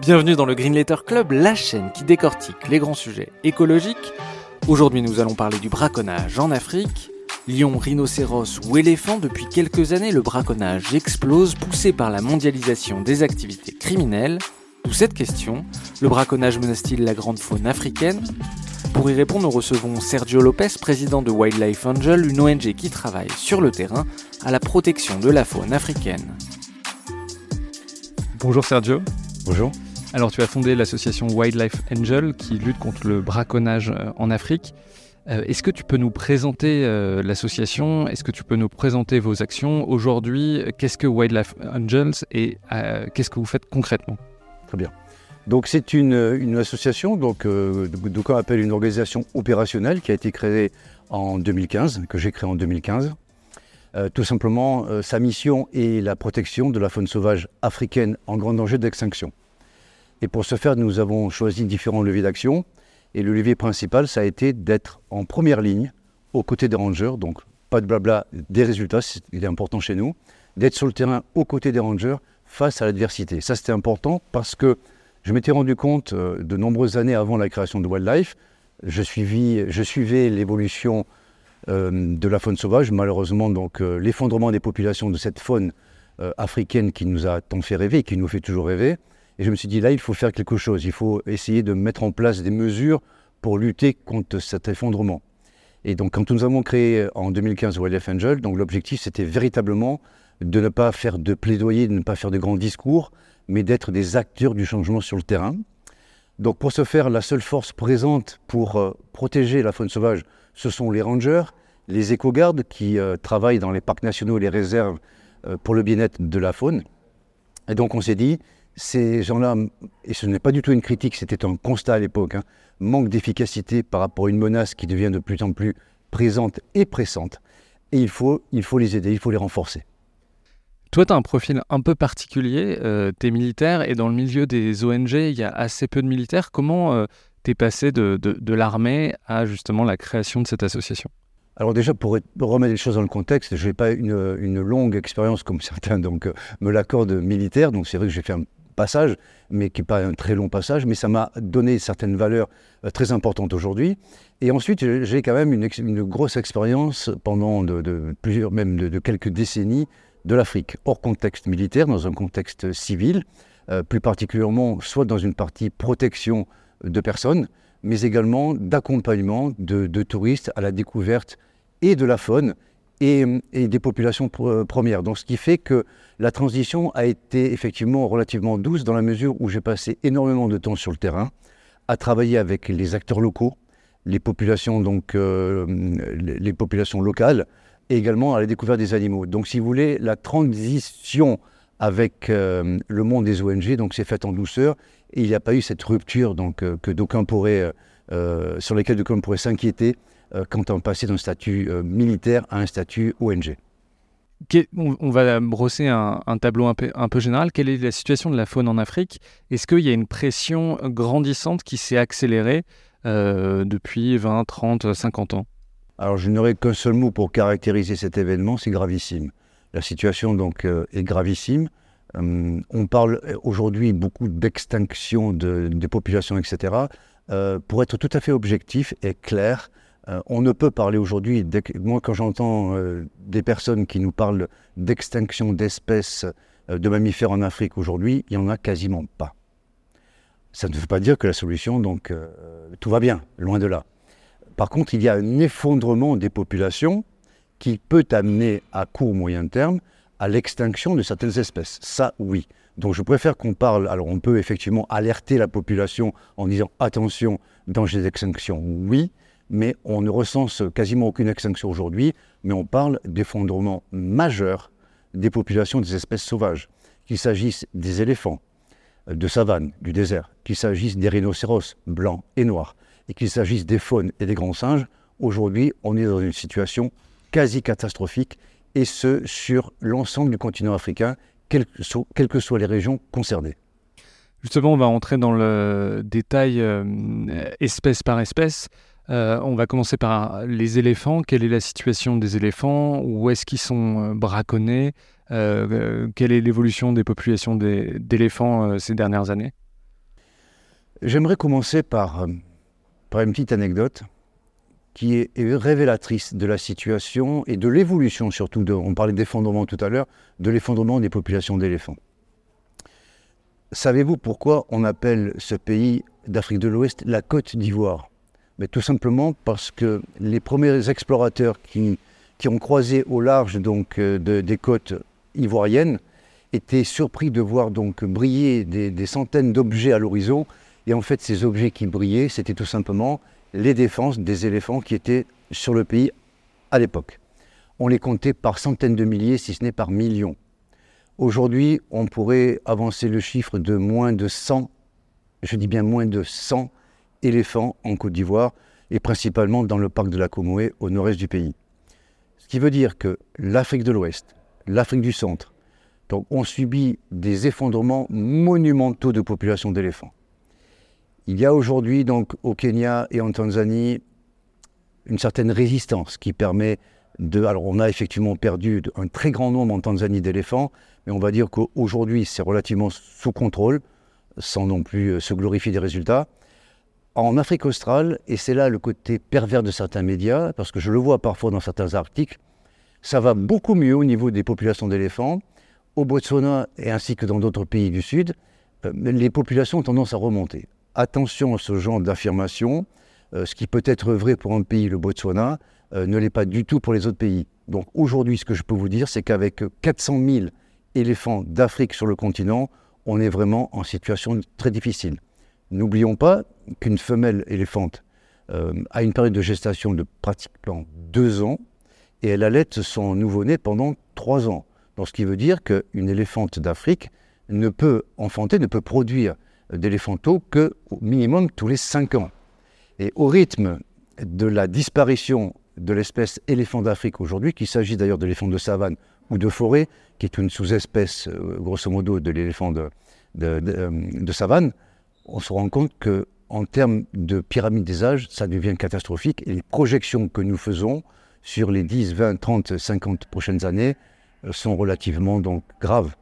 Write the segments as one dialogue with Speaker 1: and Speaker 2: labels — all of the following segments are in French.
Speaker 1: Bienvenue dans le Green Letter Club, la chaîne qui décortique les grands sujets écologiques. Aujourd'hui, nous allons parler du braconnage en Afrique. Lion, rhinocéros ou éléphant, depuis quelques années, le braconnage explose, poussé par la mondialisation des activités criminelles. D'où cette question, le braconnage menace-t-il la grande faune africaine? Pour y répondre, nous recevons Sergio Lopez, président de Wildlife Angel, une ONG qui travaille sur le terrain à la protection de la faune africaine. Bonjour Sergio.
Speaker 2: Bonjour.
Speaker 1: Alors tu as fondé l'association Wildlife Angel qui lutte contre le braconnage euh, en Afrique. Euh, est-ce que tu peux nous présenter euh, l'association? Est-ce que tu peux nous présenter vos actions? Aujourd'hui, qu'est-ce que Wildlife Angels et qu'est-ce que vous faites concrètement?
Speaker 2: Très bien. Donc c'est une, association donc, qu'on appelle une organisation opérationnelle qui a été créée en 2015, que j'ai créée en 2015. tout simplement, sa mission est la protection de la faune sauvage africaine en grand danger d'extinction. Et pour ce faire, nous avons choisi différents leviers d'action. Et le levier principal, ça a été d'être en première ligne aux côtés des rangers. Donc, pas de blabla, des résultats, il est important chez nous. D'être sur le terrain aux côtés des rangers face à l'adversité. Ça, c'était important parce que je m'étais rendu compte euh, de nombreuses années avant la création de Wildlife, je, suivais l'évolution euh, de la faune sauvage. Malheureusement, donc euh, l'effondrement des populations de cette faune africaine qui nous a tant fait rêver et qui nous fait toujours rêver. Et je me suis dit, là, il faut faire quelque chose. Il faut essayer de mettre en place des mesures pour lutter contre cet effondrement. Et donc, quand nous avons créé en 2015 Wildlife Angel, donc l'objectif, c'était véritablement de ne pas faire de plaidoyer, de ne pas faire de grands discours, mais d'être des acteurs du changement sur le terrain. Donc, pour ce faire, la seule force présente pour euh, protéger la faune sauvage, ce sont les rangers, les éco-gardes qui euh, travaillent dans les parcs nationaux et les réserves euh, pour le bien-être de la faune. Et donc, on s'est dit, ces gens-là, et ce n'est pas du tout une critique, c'était un constat à l'époque, hein, manque d'efficacité par rapport à une menace qui devient de plus en plus présente et pressante. Et il faut, il faut les aider, il faut les renforcer.
Speaker 1: Toi, tu as un profil un peu particulier, euh, tu es militaire et dans le milieu des ONG, il y a assez peu de militaires. Comment euh, tu es passé de, de l'armée à justement la création de cette association?
Speaker 2: Alors déjà, pour remettre les choses dans le contexte, je n'ai pas une, une, longue expérience comme certains donc, euh, me l'accordent militaire, donc c'est vrai que j'ai fait un passage, mais qui n'est pas un très long passage, mais ça m'a donné certaines valeurs euh, très importantes aujourd'hui. Et ensuite, j'ai quand même une, grosse expérience pendant de, plusieurs, même de, quelques décennies de l'Afrique, hors contexte militaire, dans un contexte civil, euh, plus particulièrement soit dans une partie protection de personnes, mais également d'accompagnement de, touristes à la découverte et de la faune et, des populations euh, premières. Donc ce qui fait que la transition a été effectivement relativement douce dans la mesure où j'ai passé énormément de temps sur le terrain à travailler avec les acteurs locaux, les populations, donc, euh, les populations locales, et également à la découverte des animaux. Donc si vous voulez, la transition avec euh, le monde des ONG s'est faite en douceur et il n'y a pas eu cette rupture donc, que sur laquelle d'aucuns pourraient s'inquiéter quand on passait d'un statut euh, militaire à un statut ONG.
Speaker 1: On va brosser un, tableau un peu, un peu, général. Quelle est la situation de la faune en Afrique? Est-ce qu'il y a une pression grandissante qui s'est accélérée euh, depuis 20, 30, 50 ans?
Speaker 2: Alors je n'aurai qu'un seul mot pour caractériser cet événement, c'est gravissime. La situation donc est gravissime. on parle aujourd'hui beaucoup d'extinction de, des populations, etc. pour être tout à fait objectif et clair, euh, on ne peut parler aujourd'hui, moi quand j'entends euh, des personnes qui nous parlent d'extinction d'espèces euh, de mammifères en Afrique aujourd'hui, il n'y en a quasiment pas. Ça ne veut pas dire que la solution, donc tout va bien, loin de là. Par contre, il y a un effondrement des populations qui peut amener à court moyen terme à l'extinction de certaines espèces. Ça, oui. Donc je préfère qu'on parle, alors on peut effectivement alerter la population en disant attention, danger d'extinction, oui, mais on ne recense quasiment aucune extinction aujourd'hui, mais on parle d'effondrement majeur des populations des espèces sauvages. qu'il s'agisse des éléphants euh, de savane, du désert, qu'il s'agisse des rhinocéros blancs et noirs, et qu'il s'agisse des faunes et des grands singes, aujourd'hui, on est dans une situation quasi catastrophique, et ce, sur l'ensemble du continent africain, quelles que soient les régions concernées.
Speaker 3: Justement, on va entrer dans le détail euh, espèce par espèce. Euh, on va commencer par les éléphants. Quelle est la situation des éléphants? Où est-ce qu'ils sont braconnés? Quelle est l'évolution des populations d'éléphants ces dernières années?
Speaker 2: J'aimerais commencer par, par une petite anecdote qui est, révélatrice de la situation et de l'évolution surtout, de, on parlait d'effondrement tout à l'heure, de l'effondrement des populations d'éléphants. Savez-vous pourquoi on appelle ce pays d'Afrique de l'Ouest la Côte d'Ivoire? Tout simplement parce que les premiers explorateurs qui, qui ont croisé au large donc, euh, des côtes ivoiriennes étaient surpris de voir donc briller des, des centaines d'objets à l'horizon. Et en fait, ces objets qui brillaient, c'était tout simplement les défenses des éléphants qui étaient sur le pays à l'époque. On les comptait par centaines de milliers, si ce n'est par millions. Aujourd'hui, on pourrait avancer le chiffre de moins de 100, je dis bien moins de 100 éléphants en Côte d'Ivoire, et principalement dans le parc de la Comoé au nord-est du pays. Ce qui veut dire que l'Afrique de l'Ouest, l'Afrique du Centre, donc, ont subi des effondrements monumentaux de population d'éléphants. Il y a aujourd'hui donc au Kenya et en Tanzanie une certaine résistance qui permet de... Alors on a effectivement perdu un très grand nombre en Tanzanie d'éléphants, mais on va dire qu'aujourd'hui c'est relativement sous contrôle, sans non plus euh, se glorifier des résultats. En Afrique australe, et c'est là le côté pervers de certains médias, parce que je le vois parfois dans certains articles, ça va beaucoup mieux au niveau des populations d'éléphants. Au Botswana et ainsi que dans d'autres pays du Sud, euh, les populations ont tendance à remonter attention à ce genre d'affirmation. Euh, ce qui peut être vrai pour un pays, le Botswana, euh, ne l'est pas du tout pour les autres pays. Donc aujourd'hui, ce que je peux vous dire, c'est qu'avec 400 000 éléphants d'Afrique sur le continent, on est vraiment en situation très difficile. N'oublions pas qu'une femelle éléphante euh, a une période de gestation de pratiquement deux ans et elle allait son nouveau-né pendant trois ans. Donc ce qui veut dire qu'une éléphante d'Afrique ne peut enfanter, ne peut produire d'éléphanto que au minimum tous les 5 ans. Et au rythme de la disparition de l'espèce éléphant d'Afrique aujourd'hui, qu'il s'agit d'ailleurs d'éléphant de savane ou de forêt, qui est une sous-espèce, euh, grosso modo, de l'éléphant de, euh, de, savane, on se rend compte que en termes de pyramide des âges, ça devient catastrophique. Et les projections que nous faisons sur les 10, 20, 30, 50 prochaines années euh, sont relativement donc graves.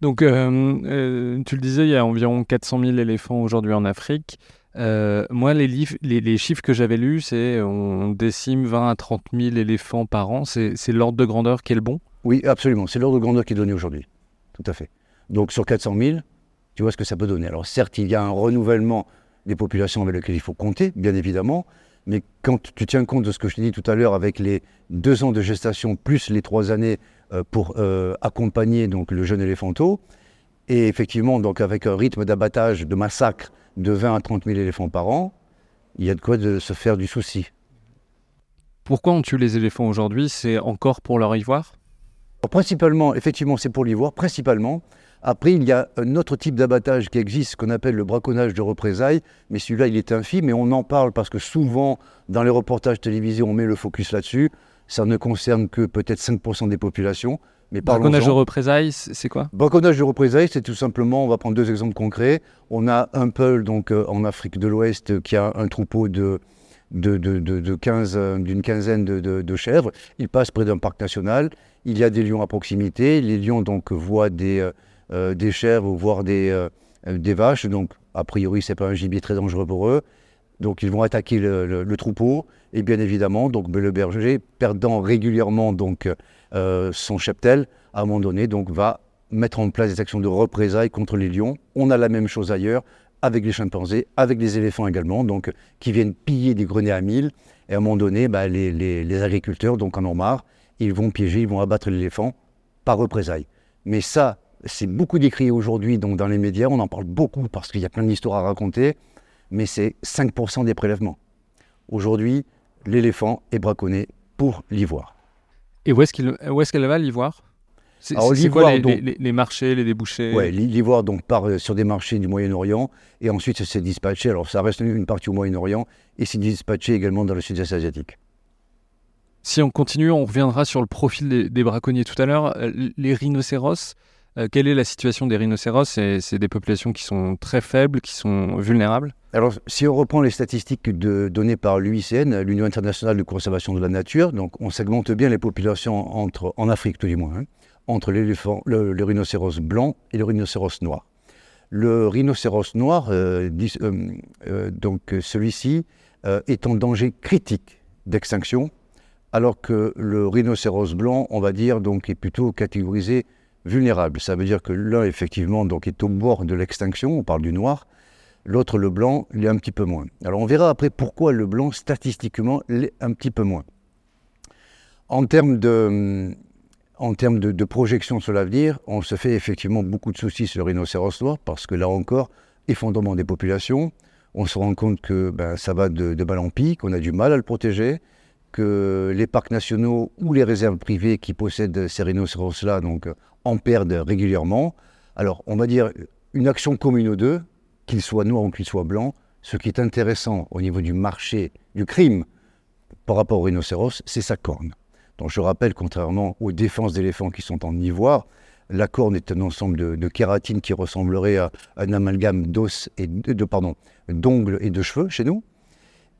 Speaker 3: Donc, euh, euh, tu le disais, il y a environ 400 000 éléphants aujourd'hui en Afrique. Euh, moi, les, les, chiffres que j'avais lus, c'est on décime 20 à 30 000 éléphants par an. C'est l'ordre de grandeur qui est le bon?
Speaker 2: Oui, absolument. C'est l'ordre de grandeur qui est donné aujourd'hui. Tout à fait. Donc, sur 400 000, tu vois ce que ça peut donner. Alors, certes, il y a un renouvellement des populations avec lesquelles il faut compter, bien évidemment. Mais quand tu tiens compte de ce que je t'ai dit tout à l'heure avec les deux ans de gestation plus les trois années euh, pour euh, accompagner donc, le jeune éléphanteau. Et effectivement, donc, avec un rythme d'abattage, de massacre de 20 à 30 000 éléphants par an, il y a de quoi de se faire du souci.
Speaker 3: Pourquoi on tue les éléphants aujourd'hui? C'est encore pour leur ivoire?
Speaker 2: Principalement, effectivement, c'est pour l'ivoire, principalement. Après, il y a un autre type d'abattage qui existe, qu'on appelle le braconnage de représailles, mais celui-là, il est infime, mais on en parle parce que souvent, dans les reportages télévisés, on met le focus là-dessus ça ne concerne que peut-être 5% des populations.
Speaker 3: Mais braconnage de représailles, c'est quoi?
Speaker 2: Braconnage de représailles, c'est tout simplement, on va prendre deux exemples concrets. On a un peul donc, euh, en Afrique de l'Ouest qui a un troupeau de, de, de, de 15, euh, d'une quinzaine de, chèvres. Il passe près d'un parc national. Il y a des lions à proximité. Les lions donc voient des, euh, des chèvres, voire des, des vaches. Donc, a priori, ce n'est pas un gibier très dangereux pour eux. Donc ils vont attaquer le, troupeau et bien évidemment donc le berger perdant régulièrement donc euh, son cheptel à un moment donné donc va mettre en place des actions de représailles contre les lions. On a la même chose ailleurs avec les chimpanzés, avec les éléphants également donc qui viennent piller des greniers à mille et à un moment donné bah, les, agriculteurs donc en ont marre, ils vont piéger, ils vont abattre l'éléphant par représailles. Mais ça c'est beaucoup décrit aujourd'hui donc dans les médias, on en parle beaucoup parce qu'il y a plein d'histoires à raconter mais c'est 5% des prélèvements. Aujourd'hui, l'éléphant est braconné pour l'ivoire.
Speaker 3: Et où est-ce qu'elle va, l'ivoire?
Speaker 1: C'est quoi les, marchés, les débouchés?
Speaker 2: Oui, l'ivoire donc part sur des marchés du Moyen-Orient et ensuite c'est dispatché. Alors ça reste une partie au Moyen-Orient et c'est dispatché également dans le sud-est asiatique.
Speaker 1: Si on continue, on reviendra sur le profil des, braconniers tout à l'heure. Les rhinocéros, euh, quelle est la situation des rhinocéros? C'est des populations qui sont très faibles, qui sont vulnérables?
Speaker 2: Alors, si on reprend les statistiques données par l'UICN, l'Union internationale de conservation de la nature, donc on segmente bien les populations entre, en Afrique tout du moins, hein, entre l'éléphant, le, rhinocéros blanc et le rhinocéros noir. Le rhinocéros noir, euh, euh, donc celui-ci, est en danger critique d'extinction, alors que le rhinocéros blanc, on va dire, donc, est plutôt catégorisé vulnérable. Ça veut dire que l'un, effectivement, donc, est au bord de l'extinction, on parle du noir, l'autre, le blanc, il est un petit peu moins. Alors on verra après pourquoi le blanc, statistiquement, l'est un petit peu moins. En termes de, en termes de, projection sur l'avenir, on se fait effectivement beaucoup de soucis sur le rhinocéros noir, parce que là encore, effondrement des populations, on se rend compte que ben, ça va de, de balle en pique, on a du mal à le protéger, que les parcs nationaux ou les réserves privées qui possèdent ces rhinocéros-là donc, en perdent régulièrement. Alors, on va dire une action commune aux deux, qu'il soit noir ou qu'il soit blanc. Ce qui est intéressant au niveau du marché du crime par rapport au rhinocéros, c'est sa corne. Donc, je rappelle, contrairement aux défenses d'éléphants qui sont en ivoire, la corne est un ensemble de, kératine qui ressemblerait à un amalgame d'os et de, pardon, d'ongles et de cheveux chez nous.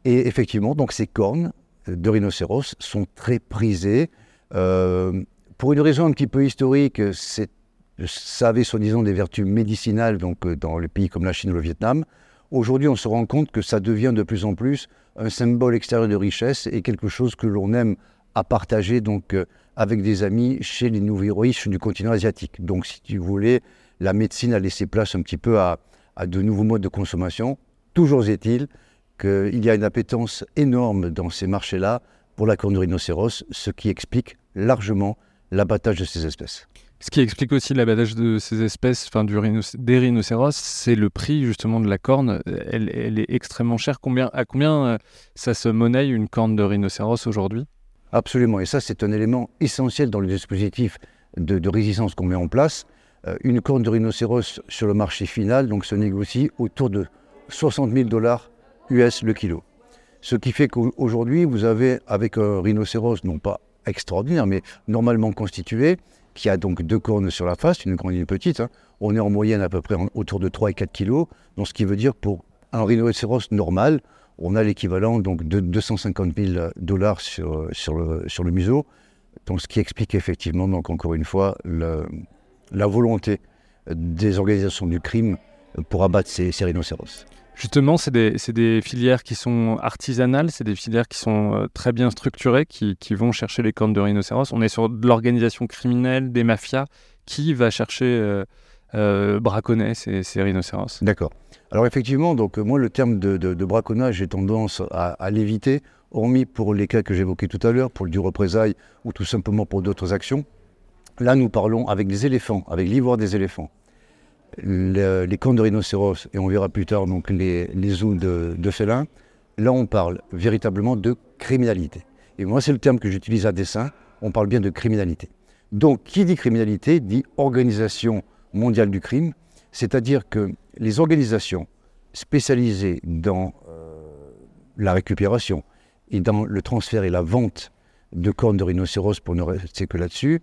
Speaker 2: Et effectivement, donc ces cornes de rhinocéros sont très prisés. Euh, pour une raison un petit peu historique, ça avait soi-disant des vertus médicinales donc, euh, dans les pays comme la Chine ou le Vietnam. Aujourd'hui, on se rend compte que ça devient de plus en plus un symbole extérieur de richesse et quelque chose que l'on aime à partager donc, euh, avec des amis chez les nouveaux riches du continent asiatique. Donc, si vous voulez, la médecine a laissé place un petit peu à, à de nouveaux modes de consommation. Toujours est-il qu'il y a une appétence énorme dans ces marchés-là pour la corne de rhinocéros, ce qui explique largement l'abattage de ces espèces.
Speaker 1: Ce qui explique aussi l'abattage de ces espèces, enfin du des rhinocéros, c'est le prix justement de la corne. Elle, est extrêmement chère. Combien, à combien euh, ça se monnaie une corne de rhinocéros aujourd'hui?
Speaker 2: Absolument. Et ça, c'est un élément essentiel dans le dispositif de, résistance qu'on met en place. Euh, une corne de rhinocéros sur le marché final donc, se négocie autour de 60 000 dollars US le kilo. Ce qui fait qu'aujourd'hui, vous avez, avec un rhinocéros, non pas extraordinaire, mais normalement constitué, qui a donc deux cornes sur la face, une grande et une petite, hein, on est en moyenne à peu près autour de 3 et 4 kilos, donc ce qui veut dire pour un rhinocéros normal, on a l'équivalent donc de 250 000 dollars sur, sur, le, sur le museau, donc ce qui explique effectivement, donc encore une fois, la volonté des organisations du crime pour abattre ces, ces rhinocéros.
Speaker 1: Justement, c'est des, filières qui sont artisanales, c'est des filières qui sont euh, très bien structurées, qui, vont chercher les cornes de rhinocéros. On est sur de l'organisation criminelle, des mafias. Qui va chercher, euh, euh braconner ces, rhinocéros?
Speaker 2: D'accord. Alors effectivement, donc moi le terme de, braconnage, j'ai tendance à, l'éviter, hormis pour les cas que j'évoquais tout à l'heure, pour du représailles ou tout simplement pour d'autres actions. Là, nous parlons avec des éléphants, avec l'ivoire des éléphants les cornes de rhinocéros, et on verra plus tard donc les, les de, de félin, là on parle véritablement de criminalité. Et moi c'est le terme que j'utilise à dessein, on parle bien de criminalité. Donc qui dit criminalité dit organisation mondiale du crime, c'est-à-dire que les organisations spécialisées dans euh, la récupération et dans le transfert et la vente de cornes de rhinocéros, pour ne rester que là-dessus,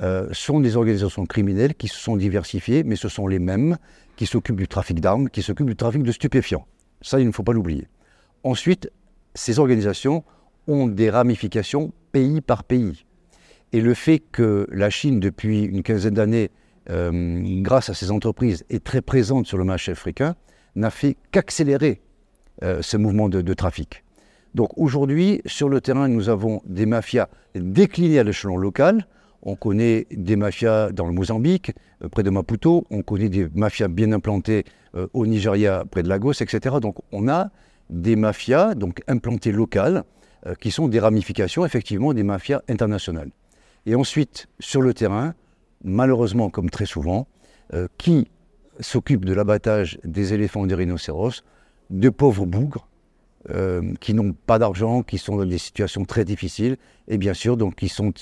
Speaker 2: euh, sont des organisations criminelles qui se sont diversifiées, mais ce sont les mêmes qui s'occupent du trafic d'armes, qui s'occupent du trafic de stupéfiants. Ça, il ne faut pas l'oublier. Ensuite, ces organisations ont des ramifications pays par pays. Et le fait que la Chine, depuis une quinzaine d'années, euh, grâce à ses entreprises, est très présente sur le marché africain, n'a fait qu'accélérer euh, ce mouvement de, de trafic. Donc aujourd'hui, sur le terrain, nous avons des mafias déclinées à l'échelon local, on connaît des mafias dans le Mozambique, euh, près de Maputo, on connaît des mafias bien implantées euh, au Nigeria, près de Lagos, etc. Donc on a des mafias donc implantées locales euh, qui sont des ramifications effectivement des mafias internationales. Et ensuite, sur le terrain, malheureusement comme très souvent, qui s'occupe de l'abattage des éléphants et des rhinocéros De pauvres bougres qui n'ont pas d'argent, qui sont dans des situations très difficiles, et bien sûr, donc qui sont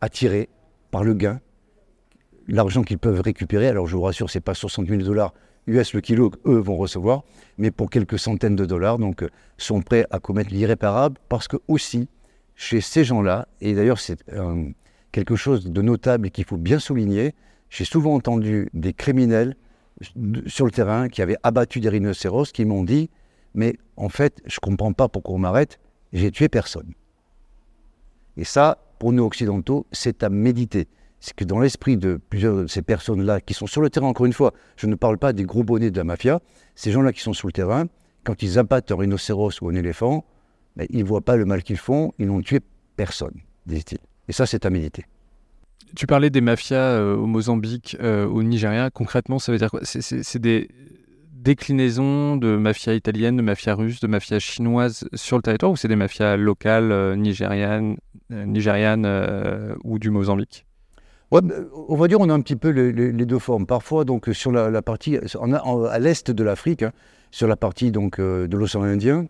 Speaker 2: attirés par le gain l'argent qu'ils peuvent récupérer, alors je vous rassure, c'est pas 60 000 dollars US le kilo qu'eux vont recevoir, mais pour quelques centaines de dollars, donc euh, sont prêts à commettre l'irréparable parce que aussi, chez ces gens-là, et d'ailleurs c'est quelque chose de notable et qu'il faut bien souligner, j'ai souvent entendu des criminels sur le terrain qui avaient abattu des rhinocéros qui m'ont dit Mais en fait, je ne comprends pas pourquoi on m'arrête, j'ai tué personne. Et ça, pour nous occidentaux, c'est à méditer. C'est que dans l'esprit de plusieurs de ces personnes-là qui sont sur le terrain, encore une fois, je ne parle pas des gros bonnets de la mafia, ces gens-là qui sont sur le terrain, quand ils abattent un rhinocéros ou un éléphant, ben, ils ne voient pas le mal qu'ils font, ils n'ont tué personne, disent-ils. Et ça, c'est à méditer.
Speaker 1: Tu parlais des mafias euh, au Mozambique, euh, au Nigeria. Concrètement, ça veut dire quoi? C'est des déclinaisons de mafia italienne, de mafia russe, de mafia chinoise sur le territoire ou c'est des mafias locales euh, nigérianes, ou du Mozambique?
Speaker 2: Bah, On va dire on a un petit peu les, deux formes. Parfois, donc sur la, partie, à l'est de l'Afrique, hein, sur la partie donc de l'océan Indien,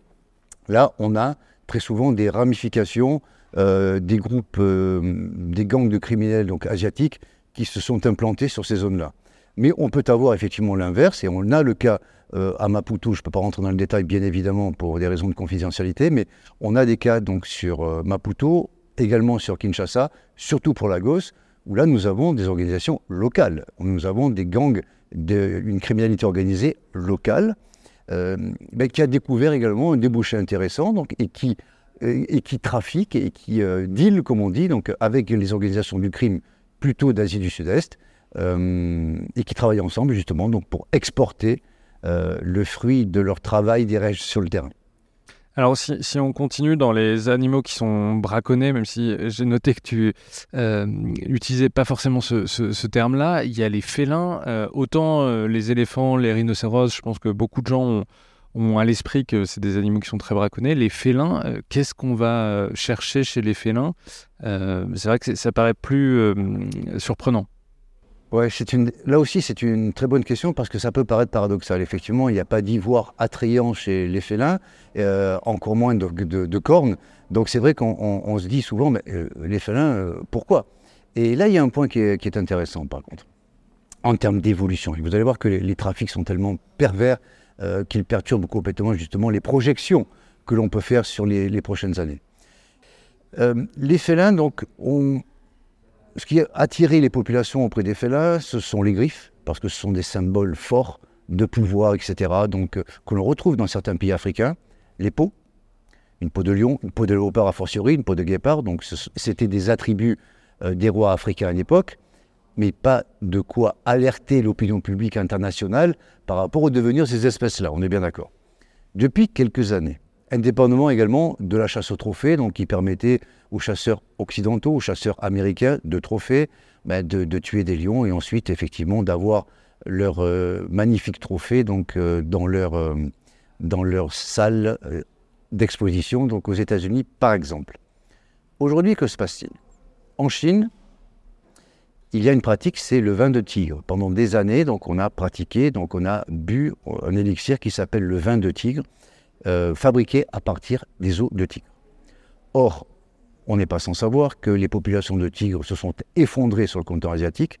Speaker 2: là, on a très souvent des ramifications euh, des groupes, euh, des gangs de criminels donc asiatiques qui se sont implantés sur ces zones-là. Mais on peut avoir effectivement l'inverse, et on a le cas euh, à Maputo, je ne peux pas rentrer dans le détail bien évidemment pour des raisons de confidentialité, mais on a des cas donc sur Maputo, également sur Kinshasa, surtout pour Lagos, où là nous avons des organisations locales, nous avons des gangs, une criminalité organisée locale, qui a découvert également un débouché intéressant donc, et qui et qui trafiquent et qui euh, deal, comme on dit, donc avec les organisations du crime plutôt d'Asie du Sud-Est, euh, et qui travaillent ensemble justement donc pour exporter euh, le fruit de leur travail des sur le terrain.
Speaker 1: Alors si, on continue dans les animaux qui sont braconnés, même si j'ai noté que tu n'utilisais pas forcément ce, terme-là, il y a les félins, autant les éléphants, les rhinocéros, je pense que beaucoup de gens ont, ont à l'esprit que c'est des animaux qui sont très braconnés. Les félins, euh, qu'est-ce qu'on va euh, chercher chez les félins? Euh, C'est vrai que ça paraît plus surprenant.
Speaker 2: Ouais, une... Là aussi, c'est une très bonne question parce que ça peut paraître paradoxal. Effectivement, il n'y a pas d'ivoire attrayant chez les félins, encore moins de, cornes. Donc c'est vrai qu'on se dit souvent, mais les félins, pourquoi? Et là, il y a un point qui est, intéressant par contre, en termes d'évolution. Vous allez voir que les trafics sont tellement pervers euh, qu'il perturbe complètement justement les projections que l'on peut faire sur les, prochaines années. Euh, les félins, donc, ont... ce qui a attiré les populations auprès des félins, ce sont les griffes, parce que ce sont des symboles forts de pouvoir, etc., donc, euh, que l'on retrouve dans certains pays africains. Les peaux, une peau de lion, une peau de léopard a fortiori, une peau de guépard, donc c'était des attributs des rois africains à l'époque mais pas de quoi alerter l'opinion publique internationale par rapport au devenir de ces espèces-là, on est bien d'accord. Depuis quelques années, indépendamment également de la chasse aux trophées, donc qui permettait aux chasseurs occidentaux, aux chasseurs américains de trophées, ben, de, tuer des lions et ensuite effectivement d'avoir leurs euh, magnifiques trophées donc, euh, dans, leur, euh, dans leur salle d'exposition, donc aux États-Unis par exemple. Aujourd'hui, que se passe-t-il? En Chine, il y a une pratique, c'est le vin de tigre. Pendant des années, donc on a pratiqué, donc on a bu un élixir qui s'appelle le vin de tigre, fabriqué à partir des os de tigre. Or, on n'est pas sans savoir que les populations de tigres se sont effondrées sur le continent asiatique,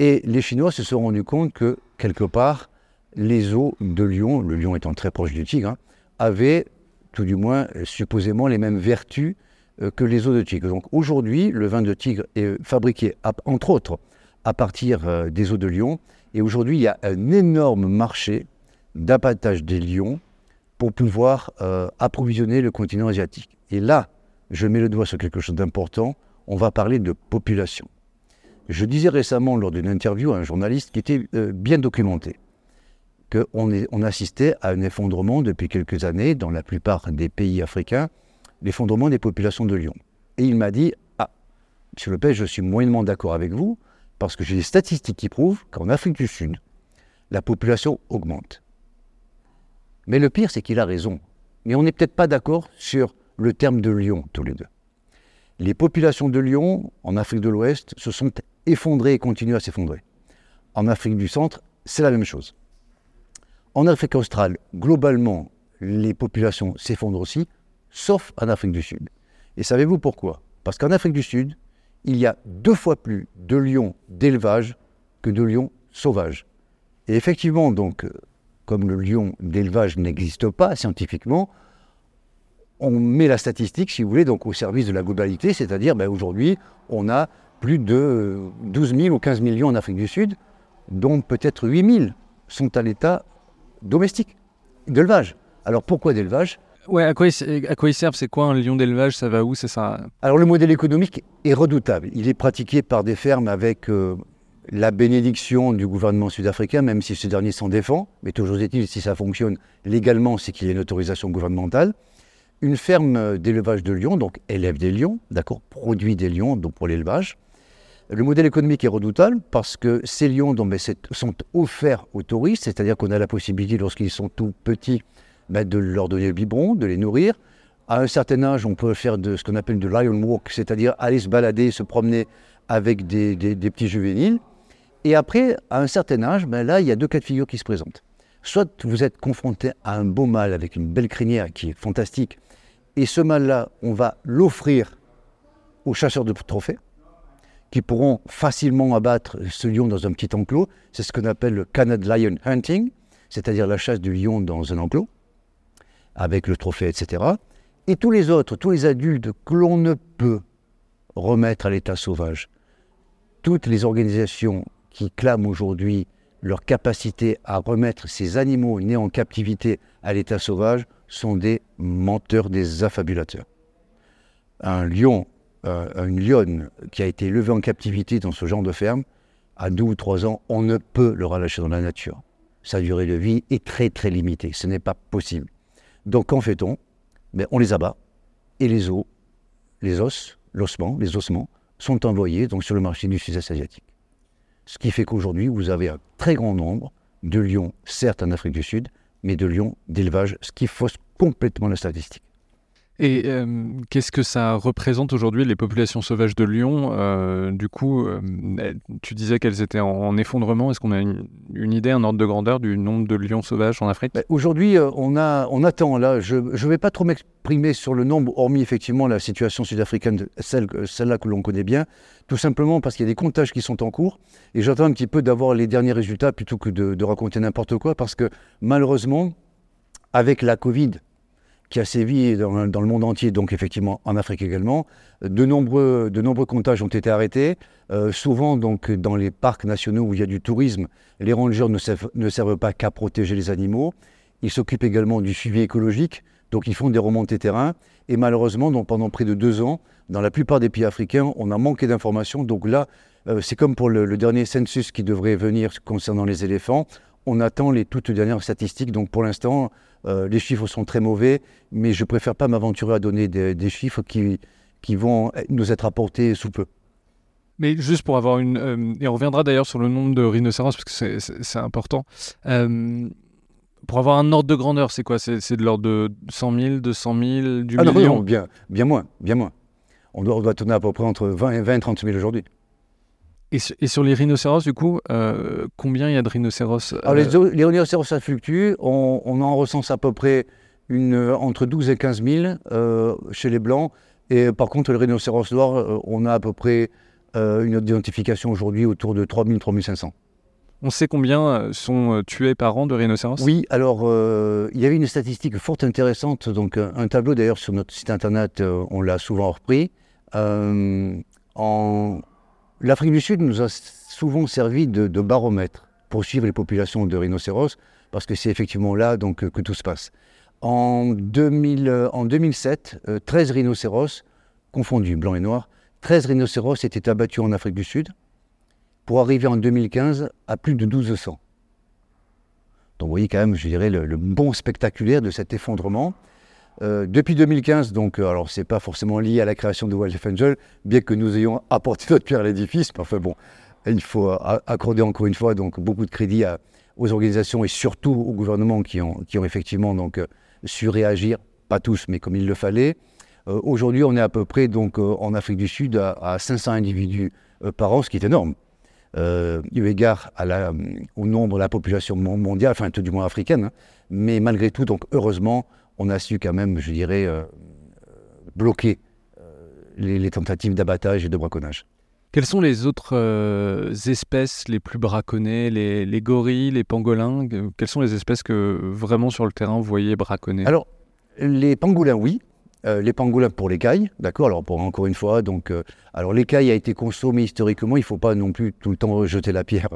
Speaker 2: et les Chinois se sont rendus compte que quelque part, les os de lion, le lion étant très proche du tigre, hein, avaient tout du moins supposément les mêmes vertus euh, que les os de tigre. Donc aujourd'hui, le vin de tigre est fabriqué, entre autres, à partir euh, des os de lion. Et aujourd'hui, il y a un énorme marché d'abattage des lions pour pouvoir euh, approvisionner le continent asiatique. Et là, je mets le doigt sur quelque chose d'important, on va parler de population. Je disais récemment lors d'une interview à un journaliste qui était bien documenté qu'on on assistait à un effondrement depuis quelques années dans la plupart des pays africains l'effondrement des populations de lions. Et il m'a dit Ah, M. Lopez, je suis moyennement d'accord avec vous, parce que j'ai des statistiques qui prouvent qu'en Afrique du Sud, la population augmente. Mais le pire, c'est qu'il a raison. Mais on n'est peut-être pas d'accord sur le terme de lion, tous les deux. Les populations de lions en Afrique de l'Ouest se sont effondrées et continuent à s'effondrer. En Afrique du Centre, c'est la même chose. En Afrique australe, globalement, les populations s'effondrent aussi, sauf en Afrique du Sud. Et savez-vous pourquoi? Parce qu'en Afrique du Sud, il y a deux fois plus de lions d'élevage que de lions sauvages. Et effectivement, donc, euh, comme le lion d'élevage n'existe pas scientifiquement, on met la statistique, si vous voulez, donc au service de la globalité, c'est-à-dire ben, aujourd'hui, on a plus de 12 000 ou 15 millions en Afrique du Sud, dont peut-être 8 000 sont à l'état domestique, d'élevage. Alors pourquoi d'élevage?
Speaker 1: Ouais, à quoi, ils, à quoi ils servent C'est quoi un lion d'élevage Ça va où C'est ça?
Speaker 2: Alors le modèle économique est redoutable. Il est pratiqué par des fermes avec euh, la bénédiction du gouvernement sud-africain, même si ce dernier s'en défend. Mais toujours est-il, si ça fonctionne légalement, c'est qu'il y a une autorisation gouvernementale une ferme d'élevage de lions, donc élève des lions, d'accord, produit des lions donc pour l'élevage. Le modèle économique est redoutable parce que ces lions donc, ben, sont offerts aux touristes, c'est-à-dire qu'on a la possibilité, lorsqu'ils sont tout petits, ben, de leur donner le biberon, de les nourrir. À un certain âge, on peut faire de ce qu'on appelle de lion walk, c'est-à-dire aller se balader, se promener avec des, petits juvéniles. Et après, à un certain âge, ben là, il y a deux cas de figure qui se présentent. Soit vous êtes confronté à un beau mâle avec une belle crinière qui est fantastique, et ce mâle-là, on va l'offrir aux chasseurs de trophées, qui pourront facilement abattre ce lion dans un petit enclos. C'est ce qu'on appelle le Canada Lion Hunting, c'est-à-dire la chasse du lion dans un enclos, avec le trophée, etc. Et tous les autres, tous les adultes que l'on ne peut remettre à l'état sauvage, toutes les organisations qui clament aujourd'hui leur capacité à remettre ces animaux nés en captivité à l'état sauvage sont des menteurs, des affabulateurs. Un lion, euh, une lionne qui a été élevée en captivité dans ce genre de ferme, à deux ou trois ans, on ne peut le relâcher dans la nature. Sa durée de vie est très très limitée, ce n'est pas possible. Donc qu'en fait-on? Ben, On les abat et les os, les os, l'ossement, les ossements sont envoyés donc, sur le marché du sud-est asiatique. Ce qui fait qu'aujourd'hui, vous avez un très grand nombre de lions, certes en Afrique du Sud, mais de lions d'élevage, ce qui fausse complètement la statistique.
Speaker 1: Et euh, qu'est-ce que ça représente aujourd'hui, les populations sauvages de lions euh, Du coup, euh, tu disais qu'elles étaient en, effondrement. Est-ce qu'on a une, idée, un ordre de grandeur du nombre de lions sauvages en Afrique?
Speaker 2: Ben, Aujourd'hui, on, attend. Là, je ne vais pas trop m'exprimer sur le nombre, hormis effectivement la situation sud-africaine, celle, celle-là que l'on connaît bien, tout simplement parce qu'il y a des comptages qui sont en cours. Et j'attends un petit peu d'avoir les derniers résultats plutôt que de raconter n'importe quoi, parce que malheureusement, avec la Covid, qui a sévi dans, le monde entier, donc effectivement en Afrique également. De nombreux, de nombreux comptages ont été arrêtés. Euh, souvent, donc, dans les parcs nationaux où il y a du tourisme, les rangers ne servent, ne servent pas qu'à protéger les animaux. Ils s'occupent également du suivi écologique, donc ils font des remontées terrain. Et malheureusement, donc, pendant près de deux ans, dans la plupart des pays africains, on a manqué d'informations. Donc là, euh, c'est comme pour le, le, dernier census qui devrait venir concernant les éléphants. On attend les toutes dernières statistiques. Donc pour l'instant, euh, les chiffres sont très mauvais, mais je préfère pas m'aventurer à donner des, chiffres qui, qui vont nous être apportés sous peu.
Speaker 1: Mais juste pour avoir une... Euh, et on reviendra d'ailleurs sur le nombre de rhinocéros, parce que c'est important. Euh, pour avoir un ordre de grandeur, c'est quoi? C'est de l'ordre de 100 000, 200 000, du
Speaker 2: ah
Speaker 1: million?
Speaker 2: non, bien, bien moins, bien moins. On doit, on doit tourner à peu près entre 20 et 20 30 000 aujourd'hui.
Speaker 1: Et, sur les rhinocéros, du coup, euh, combien il y a de rhinocéros
Speaker 2: Alors, les, euh, les, rhinocéros, ça fluctue. On, en recense à peu près une, entre 12 et 15 000 euh, chez les Blancs. Et par contre, le rhinocéros noir, on a à peu près une identification aujourd'hui autour de 3 000, 3 500.
Speaker 1: On sait combien sont tués par an de rhinocéros?
Speaker 2: Oui, alors il y avait une statistique fort intéressante, donc un tableau d'ailleurs sur notre site internet, on l'a souvent repris. en, L'Afrique du Sud nous a souvent servi de, baromètre pour suivre les populations de rhinocéros, parce que c'est effectivement là donc, que tout se passe. En, 2007, 13 euh, rhinocéros, confondus, blancs et noirs, 13 rhinocéros étaient abattus en Afrique du Sud, pour arriver en 2015 à plus de 1200. Donc vous voyez quand même, je dirais, le bon spectaculaire de cet effondrement. Euh, depuis 2015, donc, euh, alors c'est pas forcément lié à la création de Wildlife Angel, bien que nous ayons apporté notre pierre à l'édifice, enfin bon, il faut accorder encore une fois donc beaucoup de crédit aux organisations et surtout aux gouvernements qui ont, qui ont effectivement donc euh, su réagir, pas tous, mais comme il le fallait. Aujourd'hui, on est à peu près donc en Afrique du Sud à, 500 individus par an, ce qui est énorme. eu égard à la, au nombre de la population mondiale, enfin tout du moins africaine, hein. mais malgré tout, donc heureusement, on a su quand même, je dirais, euh, bloquer euh, les, tentatives d'abattage et de braconnage.
Speaker 1: Quelles sont les autres euh, espèces les plus braconnées les, gorilles, les pangolins? Quelles sont les espèces que vraiment sur le terrain vous voyez braconner?
Speaker 2: Alors, les pangolins, oui. Euh, les pangolins pour l'écaille, d'accord Alors, encore une fois, donc, euh, alors l'écaille a été consommée historiquement. Il ne faut pas non plus tout le temps jeter la pierre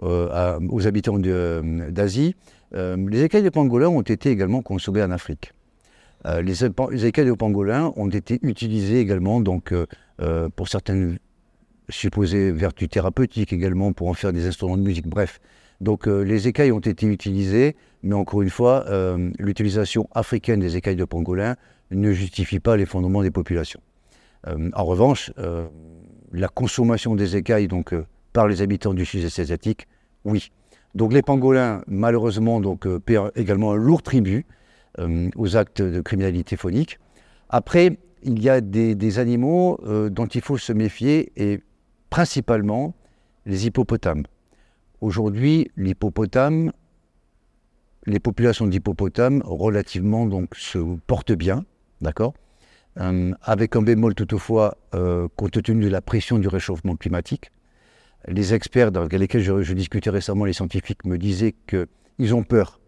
Speaker 2: aux habitants d'Asie. les écailles de pangolins ont été également consommées en Afrique. Les, les, écailles de pangolins ont été utilisées également donc, pour certaines supposé vertu thérapeutique également pour en faire des instruments de musique. Bref, donc euh, les écailles ont été utilisées, mais encore une fois, euh, l'utilisation africaine des écailles de pangolin ne justifie pas l'effondrement des populations. Euh, en revanche, la consommation des écailles donc, par les habitants du sud-est asiatique, oui. Donc les pangolins, malheureusement, donc, paient également un lourd tribut aux actes de criminalité phonique. Après, il y a des, des animaux dont il faut se méfier et principalement les hippopotames. Aujourd'hui, l'hippopotame, les populations d'hippopotames relativement donc se portent bien, d'accord euh, Avec un bémol toutefois, euh, compte tenu de la pression du réchauffement climatique. Les experts avec lesquels je, discutais récemment, les scientifiques, me disaient qu'ils ont peur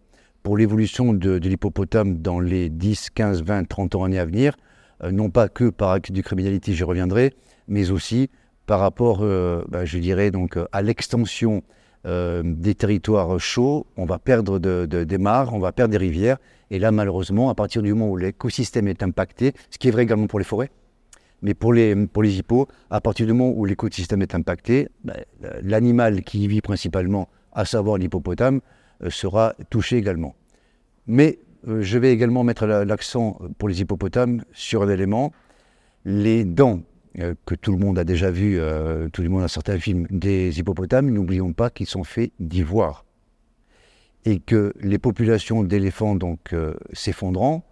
Speaker 2: pour l'évolution de, l'hippopotame dans les 10, 15, 20, 30 ans à venir, euh, non pas que par acte de criminalité, j'y reviendrai, mais aussi par rapport, bah, je dirais, donc, à l'extension euh, des territoires chauds, on va perdre des mares, on va perdre des rivières. Et là, malheureusement, à partir du moment où l'écosystème est impacté, ce qui est vrai également pour les forêts, mais pour les, pour hippos, à partir du moment où l'écosystème est impacté, bah, l'animal qui y vit principalement, à savoir l'hippopotame, sera touché également. Mais je vais également mettre l'accent pour les hippopotames sur un élément, les dents euh, que tout le monde a déjà vu, euh, tout le monde a certains films des hippopotames, n'oublions pas qu'ils sont faits d'ivoire. Et que les populations d'éléphants donc euh, s'effondrant,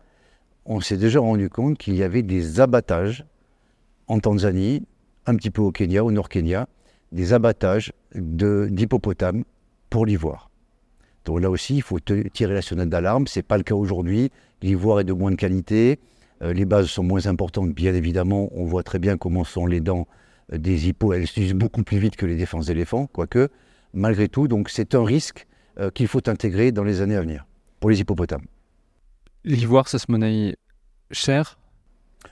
Speaker 2: on s'est déjà rendu compte qu'il y avait des abattages en Tanzanie, un petit peu au Kenya, au Nord-Kenya, des abattages d'hippopotames pour l'ivoire. Donc là aussi, il faut tirer la sonnette d'alarme. Ce n'est pas le cas aujourd'hui. L'ivoire est de moins de qualité. Euh, les bases sont moins importantes, bien évidemment. On voit très bien comment sont les dents euh, des hippos. Elles s'usent beaucoup plus vite que les défenses d'éléphants, quoique, malgré tout, donc c'est un risque euh, qu'il faut intégrer dans les années à venir pour les hippopotames.
Speaker 1: L'ivoire, ça se monnaie cher?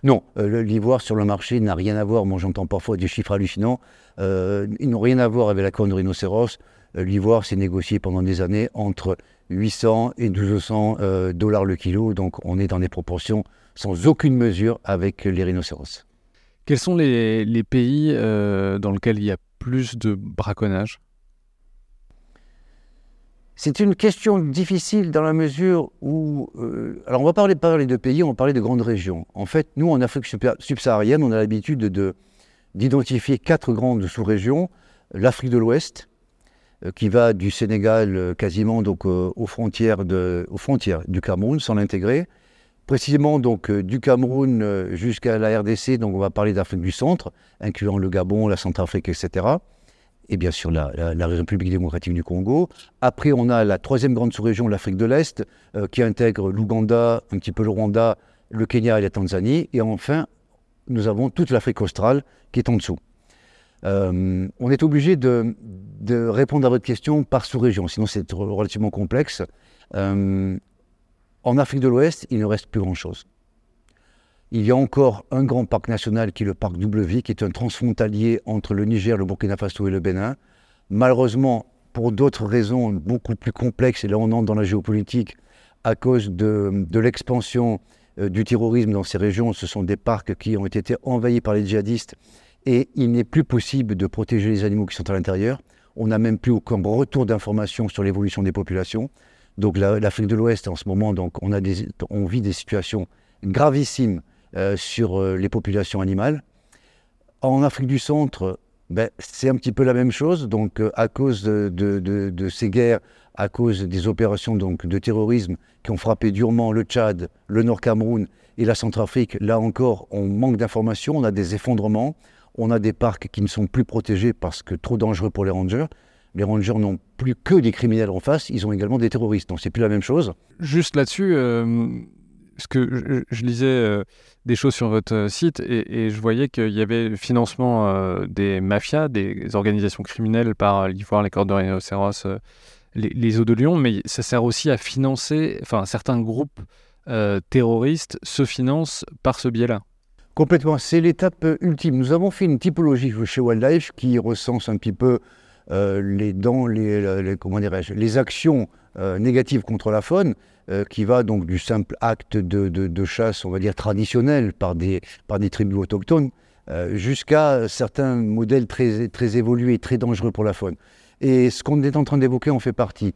Speaker 2: Non, l'ivoire sur le marché n'a rien à voir. Moi, j'entends parfois des chiffres hallucinants. ils n'ont rien à voir avec la corne de rhinocéros. l'ivoire s'est négocié pendant des années entre 800 et 1200 dollars le kilo. Donc, on est dans des proportions sans aucune mesure avec les rhinocéros.
Speaker 1: Quels sont les, pays euh, dans lesquels il y a plus de braconnage?
Speaker 2: C'est une question difficile dans la mesure où... Euh, alors on va parler, parler de pays, on va parler de grandes régions. En fait, nous, en Afrique subsaharienne, on a l'habitude d'identifier quatre grandes sous-régions. L'Afrique de l'Ouest, euh, qui va du Sénégal quasiment donc, aux, frontières de, aux frontières du Cameroun, sans l'intégrer précisément donc euh, du Cameroun euh, jusqu'à la RDC, donc on va parler d'Afrique du Centre, incluant le Gabon, la Centrafrique, etc. Et bien sûr la, République démocratique du Congo. Après, on a la troisième grande sous-région, l'Afrique de l'Est, euh, qui intègre l'Ouganda, un petit peu le Rwanda, le Kenya et la Tanzanie. Et enfin, nous avons toute l'Afrique australe qui est en dessous. on est obligé de, répondre à votre question par sous-région, sinon c'est relativement complexe. En Afrique de l'Ouest, il ne reste plus grand-chose. Il y a encore un grand parc national qui est le parc W, qui est un transfrontalier entre le Niger, le Burkina Faso et le Bénin. Malheureusement, pour d'autres raisons beaucoup plus complexes, et là on entre dans la géopolitique, à cause de, l'expansion euh, du terrorisme dans ces régions, ce sont des parcs qui ont été envahis par les djihadistes et il n'est plus possible de protéger les animaux qui sont à l'intérieur. On n'a même plus aucun retour d'informations sur l'évolution des populations. Donc l'Afrique de l'Ouest, en ce moment, donc, on, vit des situations gravissimes euh, sur euh, les populations animales. En Afrique du Centre, ben, c'est un petit peu la même chose. Donc, euh, à cause de, de, ces guerres, à cause des opérations donc, de terrorisme qui ont frappé durement le Tchad, le Nord Cameroun et la Centrafrique, là encore, on manque d'informations, on a des effondrements, on a des parcs qui ne sont plus protégés parce que trop dangereux pour les rangers les rangers n'ont plus que des criminels en face, ils ont également des terroristes. Donc c'est plus la même chose.
Speaker 1: Juste là-dessus, euh, ce que je, lisais des choses sur votre site et, je voyais qu'il y avait le financement des mafias, des organisations criminelles par l'Ivoire, les cordes de rhinocéros, les, les, eaux de Lyon, mais ça sert aussi à financer, enfin certains groupes terroristes se financent par ce biais-là.
Speaker 2: Complètement, c'est l'étape ultime. Nous avons fait une typologie chez Wildlife qui recense un petit peu euh, les, dans les, comment les actions euh, négatives contre la faune, euh, qui va donc du simple acte de, de, chasse, on va dire traditionnel par des, par des tribus autochtones, jusqu'à certains modèles très, très évolués, très dangereux pour la faune. Et ce qu'on est en train d'évoquer en fait partie.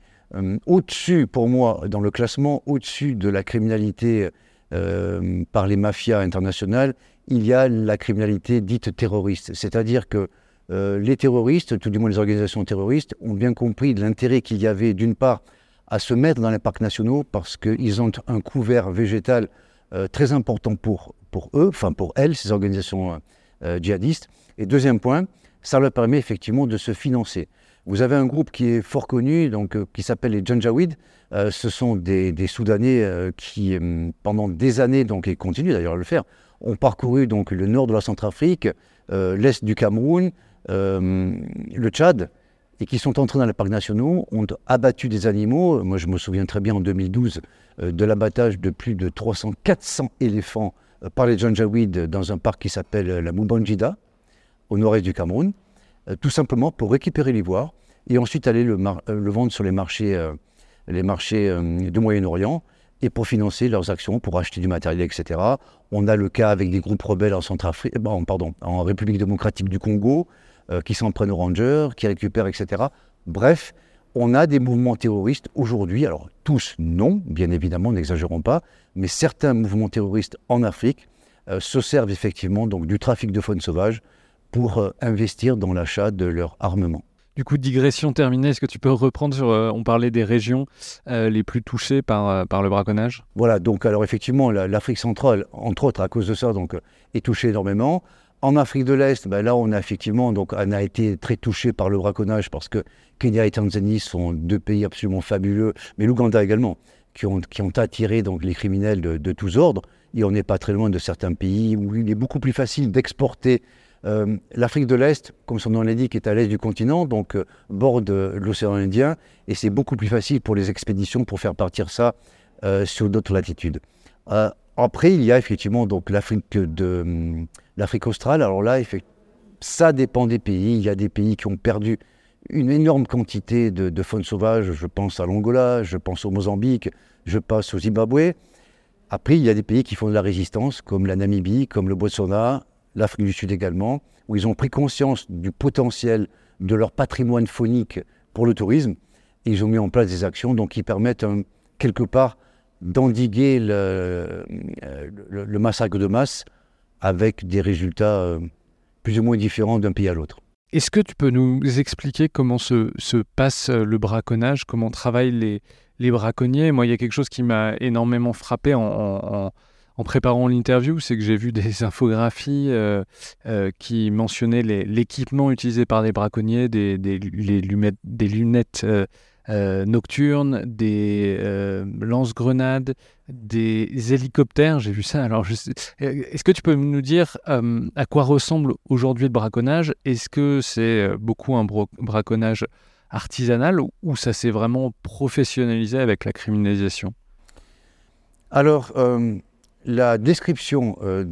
Speaker 2: au-dessus, pour moi, dans le classement, au-dessus de la criminalité par les mafias internationales, il y a la criminalité dite terroriste. C'est-à-dire que euh, les terroristes, tout du moins les organisations terroristes, ont bien compris l'intérêt qu'il y avait d'une part à se mettre dans les parcs nationaux parce qu'ils ont un couvert végétal euh, très important pour, pour eux, enfin pour elles, ces organisations euh, djihadistes. Et deuxième point, ça leur permet effectivement de se financer. Vous avez un groupe qui est fort connu, donc, qui s'appelle les Janjaweed. ce sont des, Soudanais qui, pendant des années, donc, et continuent d'ailleurs à le faire, ont parcouru donc le nord de la Centrafrique, l'est du Cameroun, le Tchad, et qui sont entrés dans les parcs nationaux, ont abattu des animaux. Moi, je me souviens très bien en 2012 euh, de l'abattage de plus de 300-400 éléphants par les Janjaweed dans un parc qui s'appelle la Mubanjida, au nord-est du Cameroun, tout simplement pour récupérer l'ivoire et ensuite aller le, vendre sur les marchés, les marchés du Moyen-Orient et pour financer leurs actions, pour acheter du matériel, etc. On a le cas avec des groupes rebelles en Centrafrique, pardon, en République démocratique du Congo, euh, qui s'en prennent aux rangers, qui récupèrent, etc. Bref, on a des mouvements terroristes aujourd'hui, alors tous non, bien évidemment, n'exagérons pas, mais certains mouvements terroristes en Afrique euh, se servent effectivement donc du trafic de faune sauvage pour euh, investir dans l'achat de leur armement.
Speaker 1: Du coup, digression terminée, est-ce que tu peux reprendre sur, euh, on parlait des régions euh, les plus touchées par, euh, par le braconnage?
Speaker 2: Voilà, donc alors effectivement, l'Afrique centrale, entre autres à cause de ça, donc, est touchée énormément. En Afrique de l'Est, ben là, on a effectivement, donc, on a été très touché par le braconnage parce que Kenya et Tanzanie sont deux pays absolument fabuleux, mais l'Ouganda également, qui ont, attiré donc, les criminels de, de tous ordres. Et on n'est pas très loin de certains pays où il est beaucoup plus facile d'exporter euh, L'Afrique de l'Est, comme son nom l'indique, est à l'est du continent, donc euh, borde l'océan Indien, et c'est beaucoup plus facile pour les expéditions pour faire partir ça euh, sur d'autres latitudes. Après, il y a effectivement donc l'Afrique de hum, l'Afrique australe. Alors là, ça dépend des pays. Il y a des pays qui ont perdu une énorme quantité de, faune sauvage. Je pense à l'Angola, je pense au Mozambique, je passe au Zimbabwe. Après, il y a des pays qui font de la résistance, comme la Namibie, comme le Botswana, l'Afrique du Sud également, où ils ont pris conscience du potentiel de leur patrimoine phonique pour le tourisme, ils ont mis en place des actions donc, qui permettent quelque part d'endiguer le, le, massacre de masse avec des résultats euh, plus ou moins différents d'un pays à l'autre.
Speaker 1: Est-ce que tu peux nous expliquer comment se, se, passe le braconnage, comment travaillent les, braconniers? Moi, il y a quelque chose qui m'a énormément frappé en, préparant l'interview, c'est que j'ai vu des infographies euh, euh, qui mentionnaient l'équipement utilisé par les braconniers, des, lunettes, euh, nocturnes, des lance-grenades, des hélicoptères. J'ai vu ça. Alors, est-ce que tu peux nous dire à quoi ressemble aujourd'hui le braconnage? Est-ce que c'est beaucoup un braconnage artisanal ou ça s'est vraiment professionnalisé avec la criminalisation?
Speaker 2: Alors, la description euh,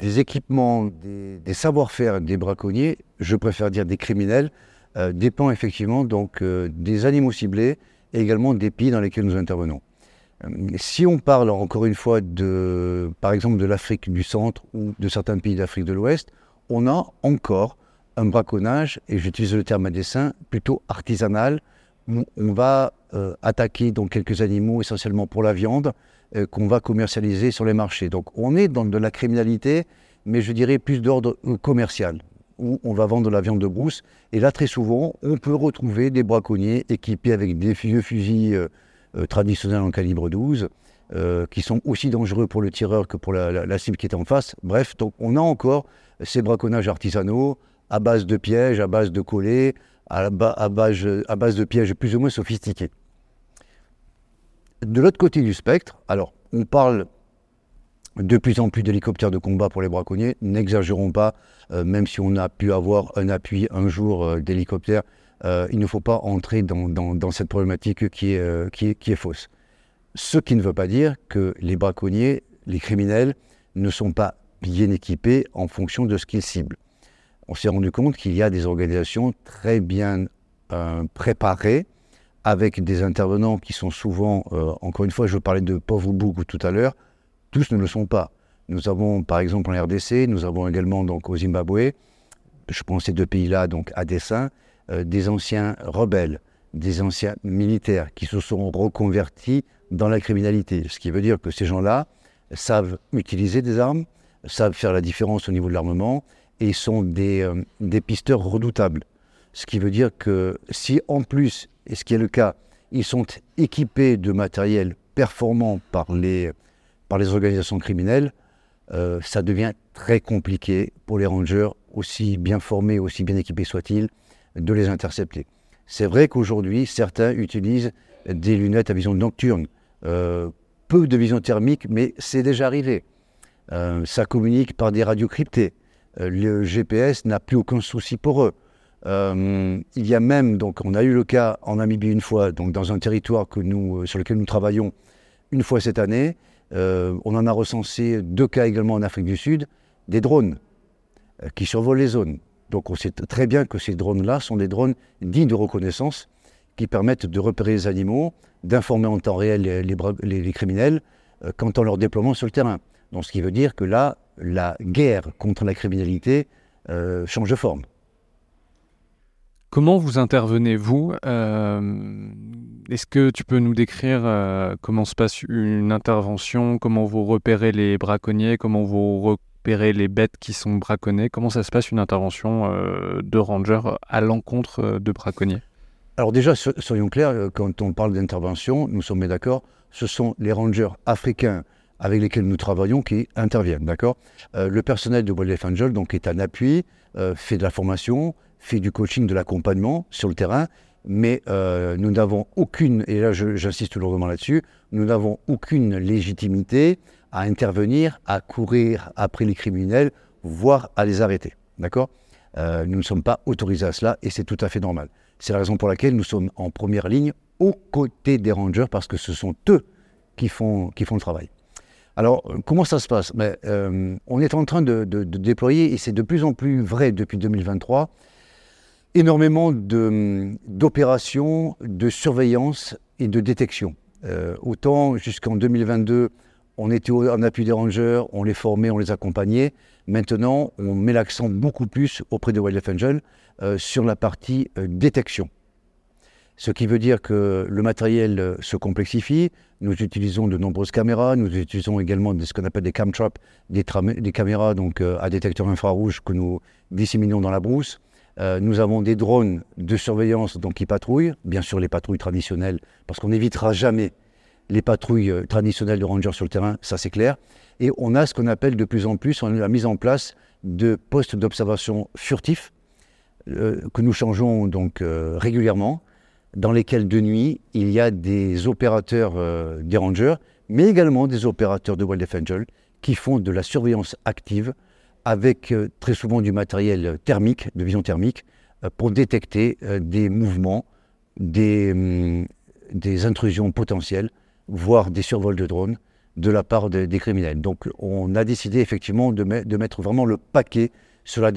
Speaker 2: des, équipements, des, savoir-faire des braconniers, je préfère dire des criminels, euh, dépend effectivement donc euh, des animaux ciblés et également des pays dans lesquels nous intervenons. si on parle encore une fois de, par exemple, de l'Afrique du Centre ou de certains pays d'Afrique de l'Ouest, on a encore un braconnage, et j'utilise le terme à dessein, plutôt artisanal, où on va attaquer donc quelques animaux essentiellement pour la viande, euh, qu'on va commercialiser sur les marchés. Donc on est dans de la criminalité, mais je dirais plus d'ordre euh, commercial, où on va vendre de la viande de brousse. Et là, très souvent, on peut retrouver des braconniers équipés avec des vieux fusils euh, traditionnels en calibre 12, qui sont aussi dangereux pour le tireur que pour la, cible qui est en face. Bref, donc on a encore ces braconnages artisanaux à base de pièges, à base de collets, à base de pièges plus ou moins sophistiqués. De l'autre côté du spectre, alors on parle de plus en plus d'hélicoptères de combat pour les braconniers. N'exagérons pas, euh, même si on a pu avoir un appui un jour euh, d'hélicoptère, euh, il ne faut pas entrer dans, cette problématique qui est, qui, est, fausse. Ce qui ne veut pas dire que les braconniers, les criminels, ne sont pas bien équipés en fonction de ce qu'ils ciblent. On s'est rendu compte qu'il y a des organisations très bien préparées, avec des intervenants qui sont souvent, encore une fois, je parlais de pauvres boucs tout à l'heure, tous ne le sont pas. Nous avons par exemple en RDC, nous avons également donc au Zimbabwe, je pense ces deux pays-là, donc à dessein, euh, des anciens rebelles, des anciens militaires qui se sont reconvertis dans la criminalité. Ce qui veut dire que ces gens-là savent utiliser des armes, savent faire la différence au niveau de l'armement et sont des, euh, des pisteurs redoutables. Ce qui veut dire que si en plus, et ce qui est le cas, ils sont équipés de matériel performant par les, par les organisations criminelles, euh, ça devient très compliqué pour les rangers, aussi bien formés, aussi bien équipés soient-ils, de les intercepter. C'est vrai qu'aujourd'hui, certains utilisent des lunettes à vision nocturne, euh, peu de vision thermique, mais c'est déjà arrivé. Euh, ça communique par des radios cryptées. le GPS n'a plus aucun souci pour eux. il y a même, donc, on a eu le cas en Namibie une fois, donc dans un territoire sur lequel nous travaillons une fois cette année, on en a recensé deux cas également en Afrique du Sud, des drones euh, qui survolent les zones. Donc on sait très bien que ces drones-là sont des drones dignes de reconnaissance qui permettent de repérer les animaux, d'informer en temps réel les, criminels euh, quant à leur déploiement sur le terrain. Donc ce qui veut dire que là, la guerre contre la criminalité change de forme.
Speaker 1: Comment vous intervenez, vous est-ce que tu peux nous décrire euh, comment se passe une intervention, comment vous repérez les braconniers, comment vous repérez les bêtes qui sont braconnées, comment ça se passe une intervention euh, de ranger à l'encontre euh, de braconniers?
Speaker 2: Alors déjà, soyons clairs, quand on parle d'intervention, nous sommes d'accord, ce sont les rangers africains avec lesquels nous travaillons qui interviennent, d'accord? Le personnel de Wildlife Angel donc, est un appui, fait de la formation, fait du coaching, de l'accompagnement sur le terrain, mais euh, nous n'avons aucune, et là j'insiste lourdement là-dessus, nous n'avons aucune légitimité à intervenir, à courir après les criminels, voire à les arrêter. D'accord? Euh, Nous ne sommes pas autorisés à cela et c'est tout à fait normal. C'est la raison pour laquelle nous sommes en première ligne aux côtés des rangers parce que ce sont eux qui font, qui font le travail. Alors, comment ça se passe? Euh, On est en train de déployer, et c'est de plus en plus vrai depuis 2023, énormément d'opérations de, surveillance et de détection. Euh, autant jusqu'en 2022, on était en appui des rangers, on les formait, on les accompagnait. Maintenant, on met l'accent beaucoup plus auprès de Wildlife Angel euh, sur la partie euh, détection. Ce qui veut dire que le matériel se complexifie. Nous utilisons de nombreuses caméras. Nous utilisons également ce qu'on appelle des cam traps, des, des caméras donc, à détecteur infrarouge que nous disséminons dans la brousse. Euh, nous avons des drones de surveillance donc, qui patrouillent, bien sûr les patrouilles traditionnelles, parce qu'on n'évitera jamais les patrouilles euh, traditionnelles de rangers sur le terrain, ça c'est clair. Et on a ce qu'on appelle de plus en plus on la mise en place de postes d'observation furtifs euh, que nous changeons donc régulièrement, dans lesquels de nuit il y a des opérateurs des rangers, mais également des opérateurs de Wildlife Angel qui font de la surveillance active avec euh, très souvent du matériel thermique, de vision thermique, euh, pour détecter euh, des mouvements, des, hum, des, intrusions potentielles, voire des survols de drones de la part des criminels. Donc on a décidé effectivement de, mettre vraiment le paquet sur la,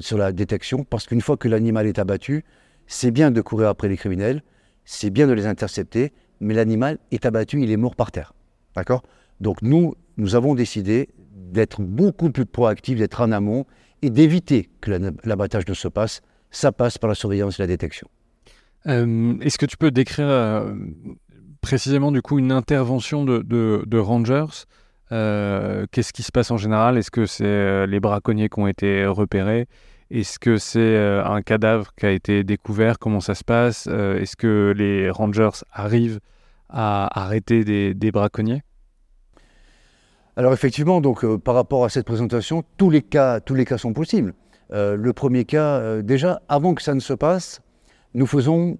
Speaker 2: sur la détection, parce qu'une fois que l'animal est abattu, c'est bien de courir après les criminels, c'est bien de les intercepter, mais l'animal est abattu, il est mort par terre. D'accord? Donc nous, nous avons décidé d'être beaucoup plus proactif, d'être en amont et d'éviter que l'abattage ne se passe. Ça passe par la surveillance et la détection.
Speaker 1: Euh, est-ce que tu peux décrire euh, précisément du coup une intervention de, rangers? Euh, Qu'est-ce qui se passe en général? Est-ce que c'est les braconniers qui ont été repérés? Est-ce que c'est un cadavre qui a été découvert? Comment ça se passe? Est-ce que les rangers arrivent à arrêter des braconniers?
Speaker 2: Alors effectivement, donc, euh, par rapport à cette présentation, tous les cas, tous les cas sont possibles. Euh, le premier cas, euh, déjà, avant que ça ne se passe, nous faisons,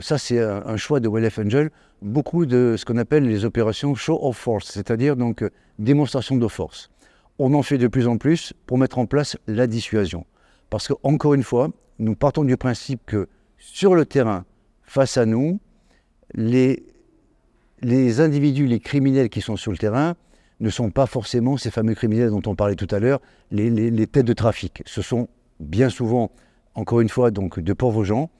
Speaker 2: ça c'est un, choix de Wildlife Angel, beaucoup de ce qu'on appelle les opérations show of force, c'est-à-dire donc démonstration de force. On en fait de plus en plus pour mettre en place la dissuasion. Parce que, encore une fois, nous partons du principe que sur le terrain, face à nous, les individus, les criminels qui sont sur le terrain, ne sont pas forcément ces fameux criminels dont on parlait tout à l'heure, les, têtes de trafic. Ce sont bien souvent, encore une fois, donc de pauvres gens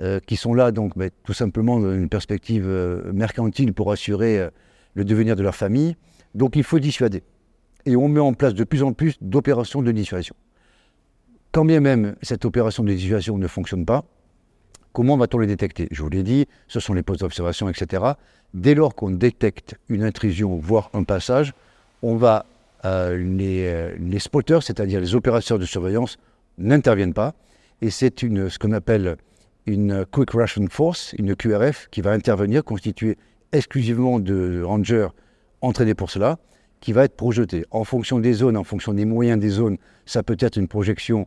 Speaker 2: euh, qui sont là donc ben, tout simplement dans une perspective euh, mercantile pour assurer euh, le devenir de leur famille. Donc il faut dissuader. Et on met en place de plus en plus d'opérations de dissuasion. Quand bien même cette opération de dissuasion ne fonctionne pas, comment va-t-on les détecter? Je vous l'ai dit, ce sont les postes d'observation, etc. Dès lors qu'on détecte une intrusion, voire un passage, on va, les, les spotters, c'est-à-dire les opérateurs de surveillance, n'interviennent pas. Et c'est ce qu'on appelle une Quick Russian Force, une QRF, qui va intervenir, constituée exclusivement de rangers entraînés pour cela, qui va être projetée. En fonction des zones, en fonction des moyens des zones, ça peut être une projection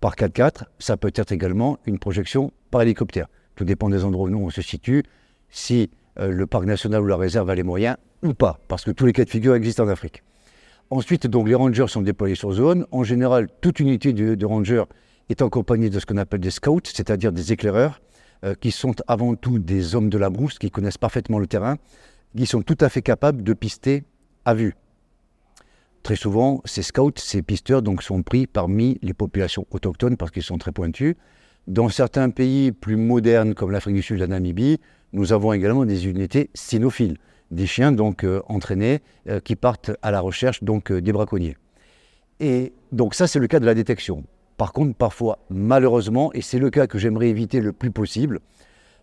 Speaker 2: par 4x4, ça peut être également une projection par hélicoptère. Tout dépend des endroits où on se situe, si euh, le parc national ou la réserve a les moyens ou pas, parce que tous les cas de figure existent en Afrique. Ensuite, donc, les rangers sont déployés sur zone. En général, toute unité de, de rangers est accompagné de ce qu'on appelle des scouts, c'est-à-dire des éclaireurs, euh, qui sont avant tout des hommes de la brousse, qui connaissent parfaitement le terrain, qui sont tout à fait capables de pister à vue. Très souvent, ces scouts, ces pisteurs, donc, sont pris parmi les populations autochtones parce qu'ils sont très pointus. Dans certains pays plus modernes, comme l'Afrique du Sud, la Namibie, nous avons également des unités cynophiles, des chiens donc euh, entraînés euh, qui partent à la recherche donc des braconniers. Et donc ça, c'est le cas de la détection. Par contre, parfois, malheureusement, et c'est le cas que j'aimerais éviter le plus possible,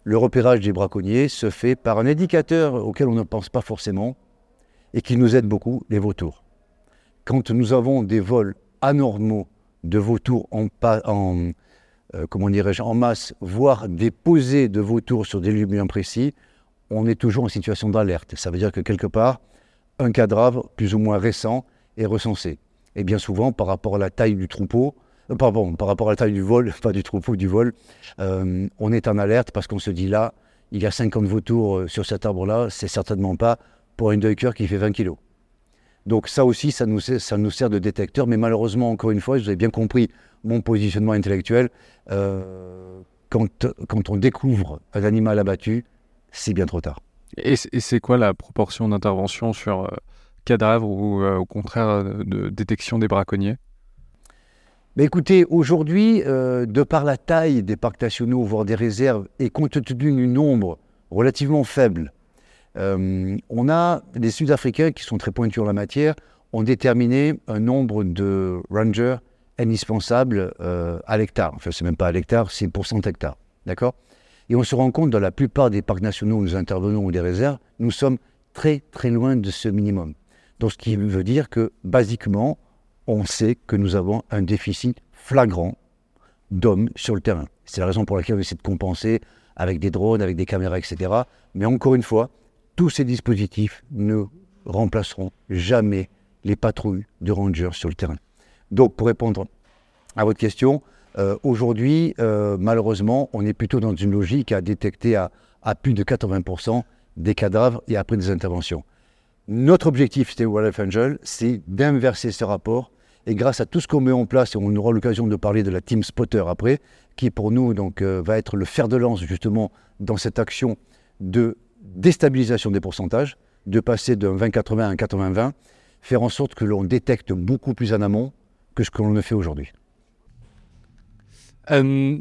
Speaker 2: le repérage des braconniers se fait par un indicateur auquel on ne pense pas forcément et qui nous aide beaucoup, les vautours. Quand nous avons des vols anormaux de vautours en, en euh, comment dirais-je, en masse, voire des posées de vautours sur des lieux bien précis, on est toujours en situation d'alerte. Ça veut dire que quelque part, un cadavre plus ou moins récent est recensé. Et bien souvent, par rapport à la taille du troupeau, euh, pardon, par rapport à la taille du vol, pas du troupeau, du vol, euh, on est en alerte parce qu'on se dit là, il y a 50 vautours euh, sur cet arbre-là, c'est certainement pas pour une duiker qui fait 20 kg. Donc ça aussi, ça nous, sert de détecteur, mais malheureusement, encore une fois, vous avez bien compris mon positionnement intellectuel, quand, on découvre un animal abattu, c'est bien trop tard.
Speaker 1: Et c'est quoi la proportion d'intervention sur cadavre ou au contraire de détection des braconniers?
Speaker 2: Écoutez, aujourd'hui, euh, de par la taille des parcs nationaux, voire des réserves, et compte tenu du nombre relativement faible, euh, on a des Sud-Africains qui sont très pointus en la matière, ont déterminé un nombre de rangers indispensables euh, à l'hectare. Enfin, c'est même pas à l'hectare, c'est pour 100 hectares. D'accord? Et on se rend compte, dans la plupart des parcs nationaux où nous intervenons ou des réserves, nous sommes très très loin de ce minimum. Donc, ce qui veut dire que, basiquement, on sait que nous avons un déficit flagrant d'hommes sur le terrain. C'est la raison pour laquelle on essaie de compenser avec des drones, avec des caméras, etc. Mais encore une fois, tous ces dispositifs ne remplaceront jamais les patrouilles de rangers sur le terrain. Donc, pour répondre à votre question, euh, aujourd'hui, euh, malheureusement, on est plutôt dans une logique à détecter à, plus de 80% des cadavres et après des interventions. Notre objectif, c'était Wildlife Angel, c'est d'inverser ce rapport et grâce à tout ce qu'on met en place, et on aura l'occasion de parler de la Team Spotter après, qui pour nous euh, va être le fer de lance justement dans cette action de déstabilisation des pourcentages, de passer d'un 20-80 à un 80-20, faire en sorte que l'on détecte beaucoup plus en amont que ce que l'on ne fait aujourd'hui.
Speaker 1: Euh,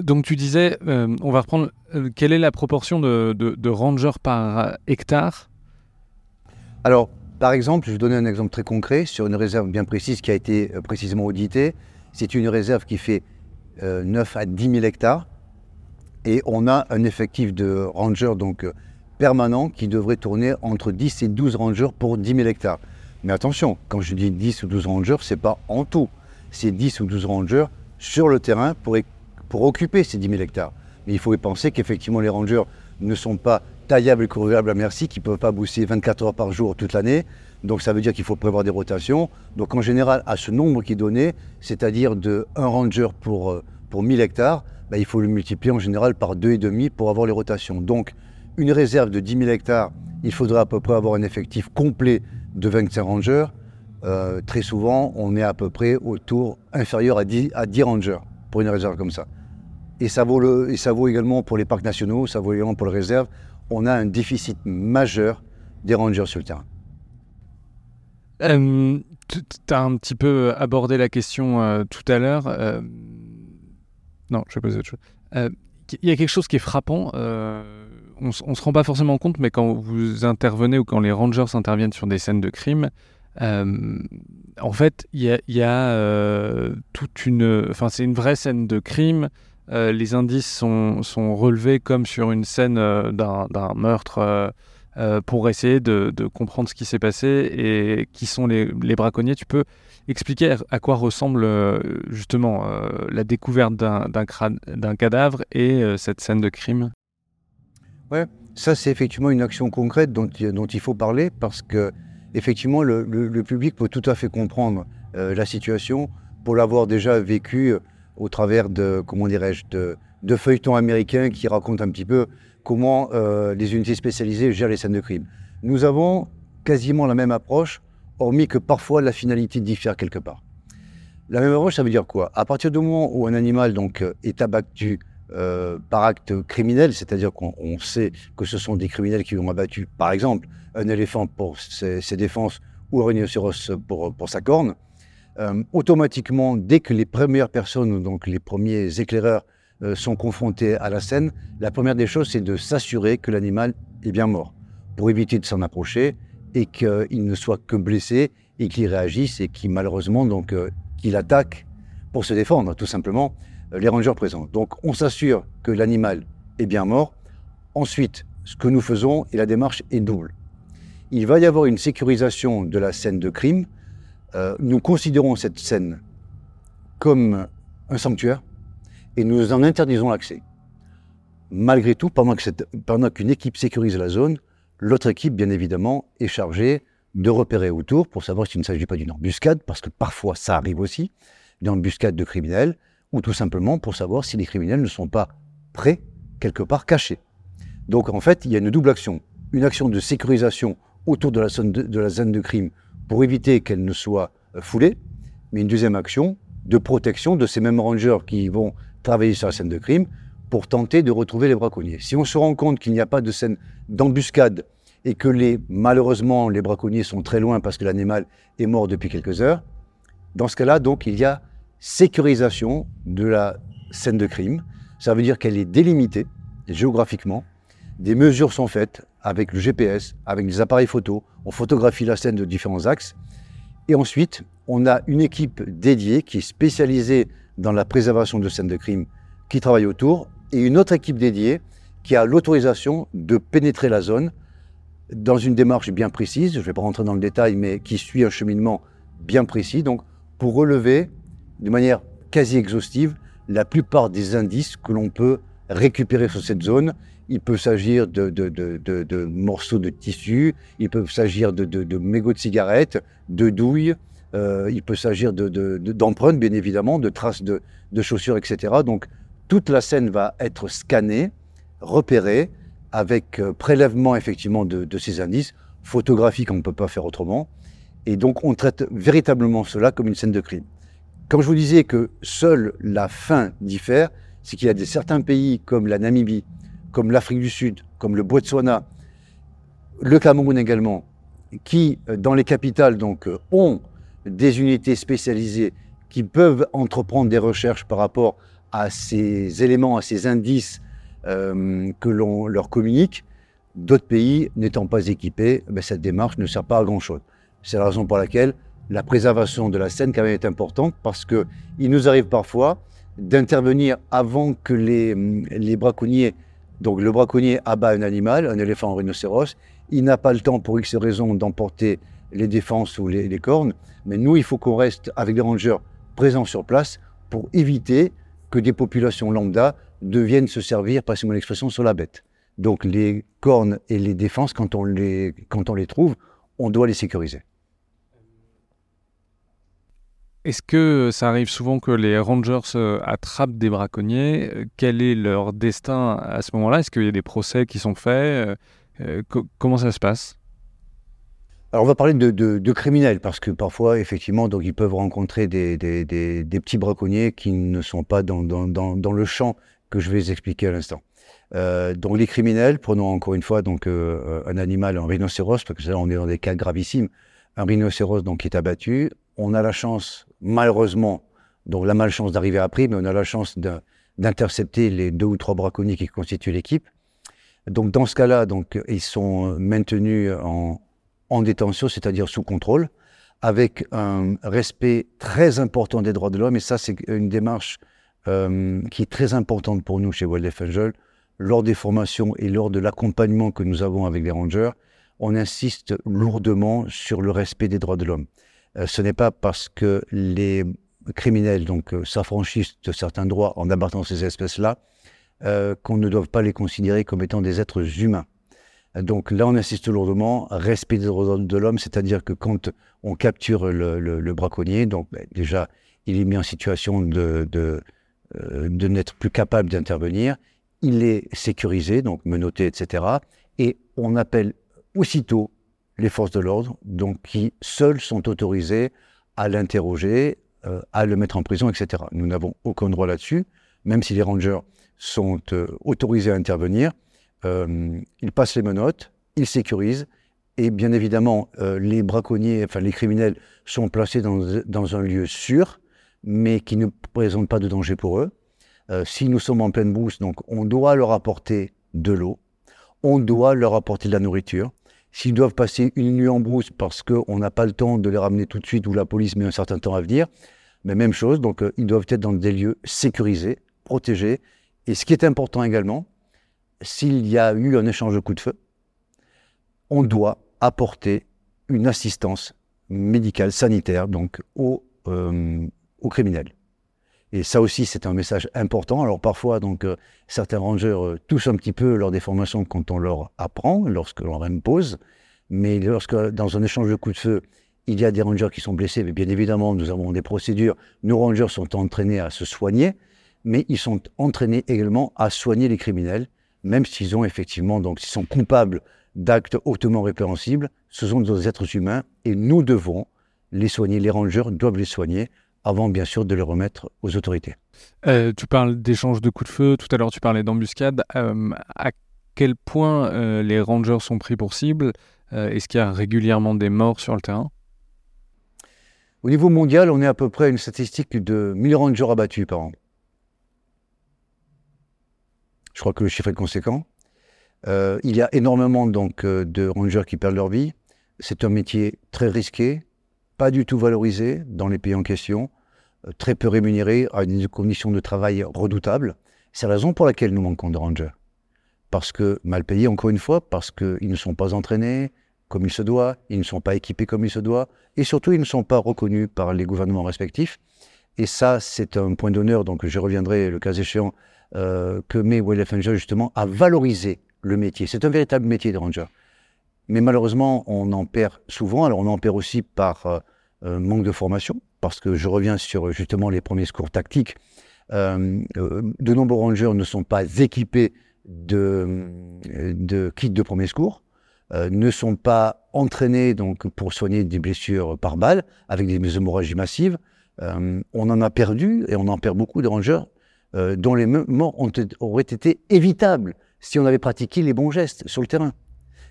Speaker 1: donc tu disais, euh, on va reprendre, quelle est la proportion de, rangers par hectare?
Speaker 2: Alors, par exemple, je vais donner un exemple très concret sur une réserve bien précise qui a été euh, précisément auditée. C'est une réserve qui fait 9 euh, à 10 000 hectares et on a un effectif de rangers donc, euh, permanent qui devrait tourner entre 10 et 12 rangers pour 10 000 hectares. Mais attention, quand je dis 10 ou 12 rangers, ce n'est pas en tout. C'est 10 ou 12 rangers sur le terrain pour, pour occuper ces 10 000 hectares. Mais il faut y penser qu'effectivement les rangers ne sont pas taillables et courrables à merci qui ne peuvent pas booster 24 heures par jour toute l'année. Donc ça veut dire qu'il faut prévoir des rotations. Donc en général, à ce nombre qui est donné, c'est-à-dire de 1 ranger pour, euh, pour 1000 hectares, bah, il faut le multiplier en général par 2,5 pour avoir les rotations. Donc, une réserve de 10 000 hectares, il faudrait à peu près avoir un effectif complet de 25 rangers. Euh, très souvent, on est à peu près autour inférieur à 10, à 10 rangers pour une réserve comme ça. Et ça, vaut également pour les parcs nationaux, ça vaut également pour les réserves. On a un déficit majeur des rangers sur le terrain.
Speaker 1: Euh, tu as un petit peu abordé la question euh, tout à l'heure. Euh, non, je vais poser autre chose. Il y a quelque chose qui est frappant. on ne se rend pas forcément compte, mais quand vous intervenez ou quand les rangers interviennent sur des scènes de crime, en fait, il y a, a toute une. Enfin, c'est une vraie scène de crime. les indices sont, sont, relevés comme sur une scène d'un meurtre euh, pour essayer de, comprendre ce qui s'est passé et qui sont les, braconniers. Tu peux expliquer à quoi ressemble euh, justement euh, la découverte d'un cadavre et cette scène de crime?
Speaker 2: Oui, ça c'est effectivement une action concrète dont, dont, il faut parler parce que effectivement le, public peut tout à fait comprendre la situation pour l'avoir déjà vécu au travers de, comment dirais-je, de, feuilletons américains qui racontent un petit peu comment euh, les unités spécialisées gèrent les scènes de crime. Nous avons quasiment la même approche, hormis que parfois la finalité diffère quelque part. La même approche, ça veut dire quoi? À partir du moment où un animal donc, euh, est abattu euh, par acte criminel, c'est-à-dire qu'on sait que ce sont des criminels qui ont abattu, par exemple, un éléphant pour ses, défenses ou un rhinocéros pour, sa corne, automatiquement, dès que les premières personnes, donc les premiers éclaireurs, euh, sont confrontés à la scène, la première des choses, c'est de s'assurer que l'animal est bien mort, pour éviter de s'en approcher et qu'il ne soit que blessé et qu'il réagisse et qu'il malheureusement donc euh, qu'il attaque pour se défendre, tout simplement, euh, les rangers présents. Donc on s'assure que l'animal est bien mort. Ensuite, ce que nous faisons, et la démarche est double. Il va y avoir une sécurisation de la scène de crime. nous considérons cette scène comme un sanctuaire, et nous en interdisons l'accès. Malgré tout, pendant qu'une équipe sécurise la zone, l'autre équipe, bien évidemment, est chargée de repérer autour pour savoir s'il ne s'agit pas d'une embuscade, parce que parfois ça arrive aussi, d'une embuscade de criminels, ou tout simplement pour savoir si les criminels ne sont pas prêts, quelque part cachés. Donc en fait, il y a une double action. Une action de sécurisation autour de la zone de, de, la zone de crime pour éviter qu'elle ne soit euh, foulée, mais une deuxième action de protection de ces mêmes rangers qui vont travailler sur la scène de crime pour tenter de retrouver les braconniers. Si on se rend compte qu'il n'y a pas de scène d'embuscade et que les, malheureusement les braconniers sont très loin parce que l'animal est mort depuis quelques heures, dans ce cas-là, donc, il y a sécurisation de la scène de crime. Ça veut dire qu'elle est délimitée géographiquement. Des mesures sont faites avec le GPS, avec des appareils photo. On photographie la scène de différents axes. Et ensuite, on a une équipe dédiée qui est spécialisée dans la préservation de scènes de crime qui travaille autour et une autre équipe dédiée qui a l'autorisation de pénétrer la zone dans une démarche bien précise, je ne vais pas rentrer dans le détail, mais qui suit un cheminement bien précis, donc pour relever de manière quasi exhaustive la plupart des indices que l'on peut récupérer sur cette zone. Il peut s'agir de, morceaux de tissu, il peut s'agir de, mégots de cigarettes, de douilles, euh, il peut s'agir d'empreintes, bien évidemment, de traces de, chaussures, etc. Donc, toute la scène va être scannée, repérée, avec euh, prélèvement, effectivement, de, ces indices, photographiques, on ne peut pas faire autrement. Et donc, on traite véritablement cela comme une scène de crime. Comme je vous disais que seule la fin diffère, c'est qu'il y a des, certains pays comme la Namibie, comme l'Afrique du Sud, comme le Botswana, le Cameroun également, qui, euh, dans les capitales, donc, ont des unités spécialisées qui peuvent entreprendre des recherches par rapport à ces éléments, à ces indices euh, que l'on leur communique. D'autres pays n'étant pas équipés, ben, cette démarche ne sert pas à grand-chose. C'est la raison pour laquelle la préservation de la scène quand même est importante parce qu'il nous arrive parfois d'intervenir avant que les braconniers, donc le braconnier abat un animal, un éléphant, un rhinocéros, il n'a pas le temps pour X raisons d'emporter les défenses ou les, cornes. Mais nous, il faut qu'on reste avec des rangers présents sur place pour éviter que des populations lambda deviennent se servir, passez-moi l'expression, sur la bête. Donc les cornes et les défenses, quand on les, quand on les trouve, on doit les sécuriser.
Speaker 1: Est-ce que ça arrive souvent que les rangers attrapent des braconniers Quel est leur destin à ce moment-là? Est-ce qu'il y a des procès qui sont faits Comment ça se passe?
Speaker 2: Alors on va parler de, criminels parce que parfois effectivement donc ils peuvent rencontrer des, petits braconniers qui ne sont pas dans, le champ que je vais expliquer à l'instant. Euh, donc les criminels, prenons encore une fois donc euh, un animal, un rhinocéros, parce que là on est dans des cas gravissimes. Un rhinocéros donc qui est abattu, on a la chance malheureusement, donc la malchance d'arriver à prix, mais on a la chance d'intercepter les deux ou trois braconniers qui constituent l'équipe. Donc dans ce cas-là, donc ils sont maintenus en, en détention, c'est-à-dire sous contrôle, avec un respect très important des droits de l'homme. Et ça, c'est une démarche euh, qui est très importante pour nous chez Wildlife Angel. Lors des formations et lors de l'accompagnement que nous avons avec les rangers, on insiste lourdement sur le respect des droits de l'homme. Euh, ce n'est pas parce que les criminels donc euh, s'affranchissent de certains droits en abattant ces espèces-là qu'on ne doit pas les considérer comme étant des êtres humains. Donc là, on insiste lourdement, respect des droits de l'homme, c'est-à-dire que quand on capture le, braconnier, donc ben, déjà, il est mis en situation de, de, euh, de n'être plus capable d'intervenir, il est sécurisé, donc menotté, etc. Et on appelle aussitôt les forces de l'ordre, donc qui seules sont autorisées à l'interroger, euh, à le mettre en prison, etc. Nous n'avons aucun droit là-dessus, même si les rangers sont euh, autorisés à intervenir. Euh, il passe les menottes, il sécurise, et bien évidemment, euh, les braconniers, enfin les criminels, sont placés dans, un lieu sûr, mais qui ne présente pas de danger pour eux. Euh, si nous sommes en pleine brousse, donc on doit leur apporter de l'eau, on doit leur apporter de la nourriture. S'ils doivent passer une nuit en brousse parce qu'on n'a pas le temps de les ramener tout de suite ou la police met un certain temps à venir, mais même chose, donc ils doivent être dans des lieux sécurisés, protégés. Et ce qui est important également, s'il y a eu un échange de coups de feu, on doit apporter une assistance médicale, sanitaire, donc aux, euh, criminels. Et ça aussi, c'est un message important. Alors parfois, donc, euh, certains rangers euh, touchent un petit peu lors des formations quand on leur apprend, lorsque l'on leur impose. Mais lorsque, dans un échange de coups de feu, il y a des rangers qui sont blessés, mais bien évidemment, nous avons des procédures. Nos rangers sont entraînés à se soigner, mais ils sont entraînés également à soigner les criminels même s'ils ont effectivement, donc, s'ils sont coupables d'actes hautement répréhensibles, ce sont des êtres humains et nous devons les soigner. Les rangers doivent les soigner avant, bien sûr, de les remettre aux autorités.
Speaker 1: Euh, tu parles d'échange de coups de feu, tout à l'heure tu parlais d'embuscade. Euh, à quel point euh, les rangers sont pris pour cible? Est-ce qu'il y a régulièrement des morts sur le terrain?
Speaker 2: Au niveau mondial, on est à peu près à une statistique de 1000 rangers abattus par an. Je crois que le chiffre est conséquent. Il y a énormément donc de rangers qui perdent leur vie. C'est un métier très risqué, pas du tout valorisé dans les pays en question, euh, très peu rémunéré, à des conditions de travail redoutables. C'est la raison pour laquelle nous manquons de rangers. Parce que mal payés, encore une fois, parce qu'ils ne sont pas entraînés comme il se doit, ils ne sont pas équipés comme il se doit, et surtout ils ne sont pas reconnus par les gouvernements respectifs. Et ça, c'est un point d'honneur, donc je reviendrai le cas échéant euh, que met Wildlife Ranger justement à valoriser le métier. C'est un véritable métier de ranger. Mais malheureusement, on en perd souvent. Alors on en perd aussi par euh, euh, manque de formation, parce que je reviens sur justement les premiers secours tactiques. de nombreux rangers ne sont pas équipés de, kits de premiers secours. ne sont pas entraînés donc pour soigner des blessures par balle avec des hémorragies massives. on en a perdu et on en perd beaucoup de rangers euh, dont les morts auraient été évitables si on avait pratiqué les bons gestes sur le terrain.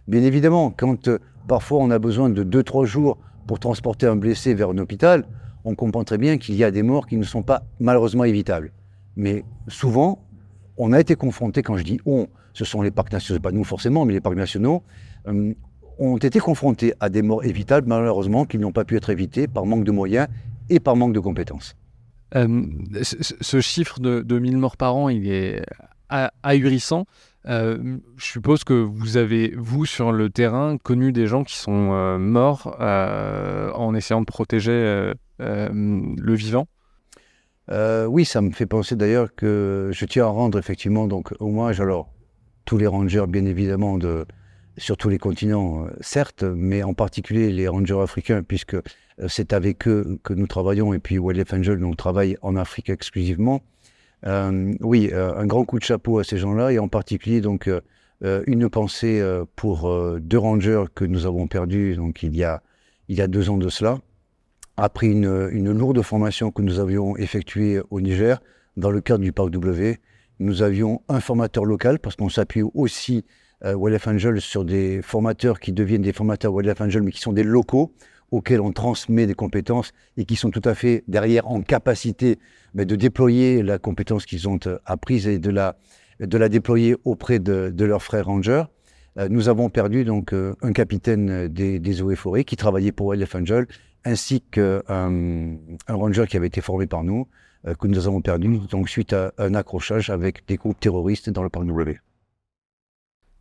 Speaker 2: Bien évidemment, quand euh, parfois on a besoin de 2-3 jours pour transporter un blessé vers un hôpital, on comprend très bien qu'il y a des morts qui ne sont pas malheureusement évitables. Mais souvent, on a été confronté, quand je dis on, ce sont les parcs nationaux, pas nous forcément, mais les parcs nationaux, euh, ont été confrontés à des morts évitables, malheureusement, qui n'ont pas pu être évitées par manque de moyens et par manque de compétences.
Speaker 1: Euh, ce, chiffre de, de, 1000 morts par an, il est ahurissant. Euh, je suppose que vous avez, vous, sur le terrain, connu des gens qui sont euh, morts en essayant de protéger le vivant?
Speaker 2: Oui, ça me fait penser d'ailleurs que je tiens à rendre effectivement donc hommage, alors tous les rangers bien évidemment de, sur tous les continents, certes, mais en particulier les rangers africains, puisque c'est avec eux que nous travaillons, et puis Wildlife Angel, on travaille en Afrique exclusivement. Oui, un grand coup de chapeau à ces gens-là, et en particulier donc une pensée pour deux rangers que nous avons perdus donc il y a il y a deux ans de cela, après une, une lourde formation que nous avions effectuée au Niger dans le cadre du Parc W. Nous avions un formateur local parce qu'on s'appuie aussi euh, Wildlife Angel sur des formateurs qui deviennent des formateurs Wildlife Angel mais qui sont des locaux auxquels on transmet des compétences et qui sont tout à fait derrière en capacité mais de déployer la compétence qu'ils ont euh, apprise et de la, de la déployer auprès de, de leurs frères rangers. Euh, nous avons perdu donc euh, un capitaine des, des eaux forêts qui travaillait pour Wildlife Angel ainsi qu'un un ranger qui avait été formé par nous que nous avons perdu donc suite à un accrochage avec des groupes terroristes dans le parc W.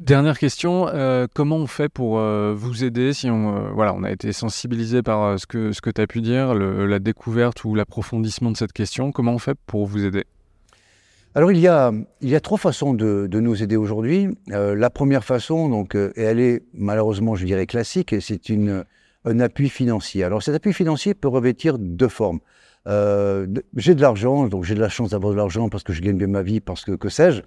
Speaker 1: Dernière question, euh, comment on fait pour euh, vous aider si on, voilà, on a été sensibilisé par ce que, ce que tu as pu dire, la découverte ou l'approfondissement de cette question, comment on fait pour vous aider?
Speaker 2: Alors il y, a, il y a trois façons de, de nous aider aujourd'hui. la première façon, donc, et elle est malheureusement, je dirais, classique, c'est une, un appui financier. Alors cet appui financier peut revêtir deux formes. Euh, j'ai de l'argent, donc j'ai de la chance d'avoir de l'argent parce que je gagne bien ma vie, parce que que sais-je.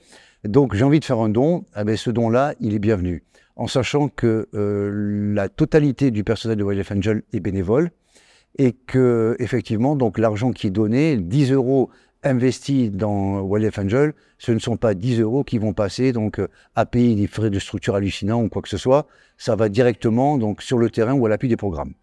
Speaker 2: Donc j'ai envie de faire un don, eh ce don-là, il est bienvenu. En sachant que euh, la totalité du personnel de Wildlife Angel est bénévole et que effectivement, donc l'argent qui est donné, 10 euros investis dans Wildlife Angel, ce ne sont pas 10 euros qui vont passer donc à payer des frais de structure hallucinants ou quoi que ce soit. Ça va directement donc sur le terrain ou à l'appui des programmes.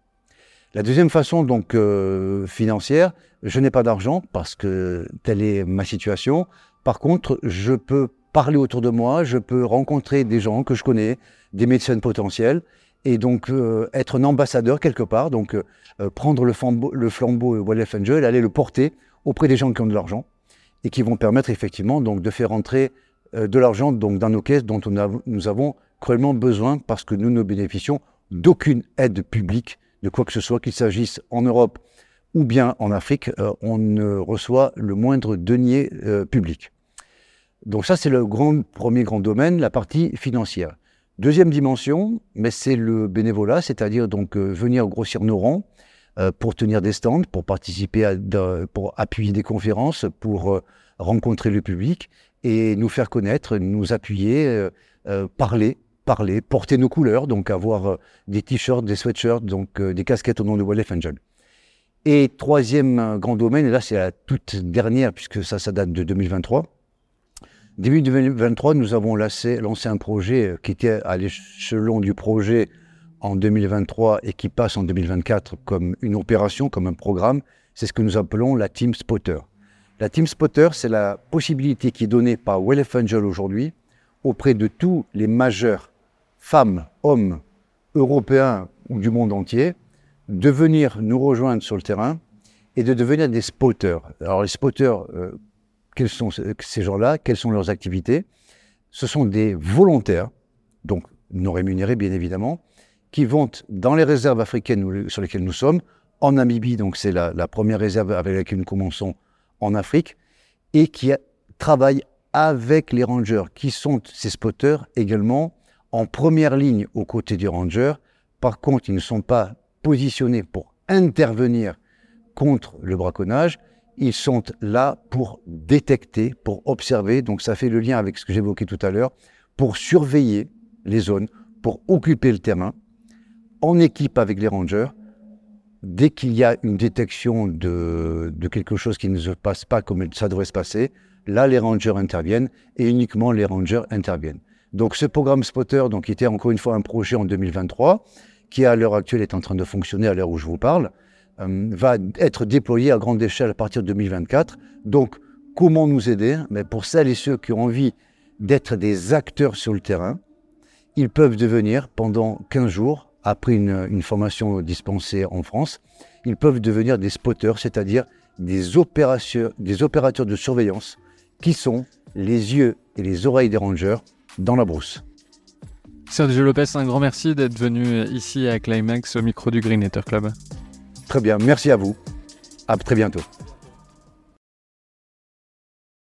Speaker 2: La deuxième façon donc euh, financière, je n'ai pas d'argent parce que telle est ma situation. Par contre, je peux parler autour de moi, je peux rencontrer des gens que je connais, des médecins potentiels, et donc euh, être un ambassadeur quelque part, donc euh, prendre le flambeau, le flambeau Wildlife Angel, aller le porter auprès des gens qui ont de l'argent et qui vont permettre effectivement donc de faire entrer euh, de l'argent donc dans nos caisses dont nous avons cruellement besoin parce que nous ne bénéficions d'aucune aide publique de quoi que ce soit, qu'il s'agisse en Europe ou bien en Afrique, euh, on ne reçoit le moindre denier euh, public. Donc ça, c'est le grand, premier grand domaine, la partie financière. Deuxième dimension, mais c'est le bénévolat, c'est-à-dire donc venir grossir nos rangs, euh, pour tenir des stands, pour participer, à, pour appuyer des conférences, pour euh, rencontrer le public et nous faire connaître, nous appuyer, euh, parler, parler, porter nos couleurs, donc avoir des t-shirts, des sweatshirts, donc des casquettes au nom de Wildlife Angel. Et troisième grand domaine, et là c'est la toute dernière puisque ça, ça date de 2023. Début 2023, nous avons lancé, un projet qui était à l'échelon du projet en 2023 et qui passe en 2024 comme une opération, comme un programme, c'est ce que nous appelons la Team Spotter. La Team Spotter, c'est la possibilité qui est donnée par Wellef Angel aujourd'hui auprès de tous les majeurs, femmes, hommes, européens ou du monde entier, de venir nous rejoindre sur le terrain et de devenir des spotters. Alors les spotters, euh, quels sont ces gens-là Quelles sont leurs activités Ce sont des volontaires, donc non rémunérés bien évidemment, qui vont dans les réserves africaines sur lesquelles nous sommes, en Namibie, donc c'est la, première réserve avec laquelle nous commençons en Afrique, et qui travaillent avec les rangers, qui sont ces spotters également en première ligne aux côtés des rangers. Par contre, ils ne sont pas positionnés pour intervenir contre le braconnage, ils sont là pour détecter, pour observer, donc ça fait le lien avec ce que j'évoquais tout à l'heure, pour surveiller les zones, pour occuper le terrain, en équipe avec les rangers. Dès qu'il y a une détection de, quelque chose qui ne se passe pas comme ça devrait se passer, là les rangers interviennent et uniquement les rangers interviennent. Donc ce programme Spotter, donc, était encore une fois un projet en 2023, qui à l'heure actuelle est en train de fonctionner à l'heure où je vous parle, va être déployé à grande échelle à partir de 2024. Donc comment nous aider? Mais Pour celles et ceux qui ont envie d'être des acteurs sur le terrain, ils peuvent devenir pendant 15 jours après une, formation dispensée en France, ils peuvent devenir des spotters, c'est-à-dire des, des opérateurs de surveillance qui sont les yeux et les oreilles des rangers dans la brousse.
Speaker 1: Sergio Lopez, un grand merci d'être venu ici à Climax au micro du Green Club.
Speaker 2: Très bien, merci à vous. À très bientôt.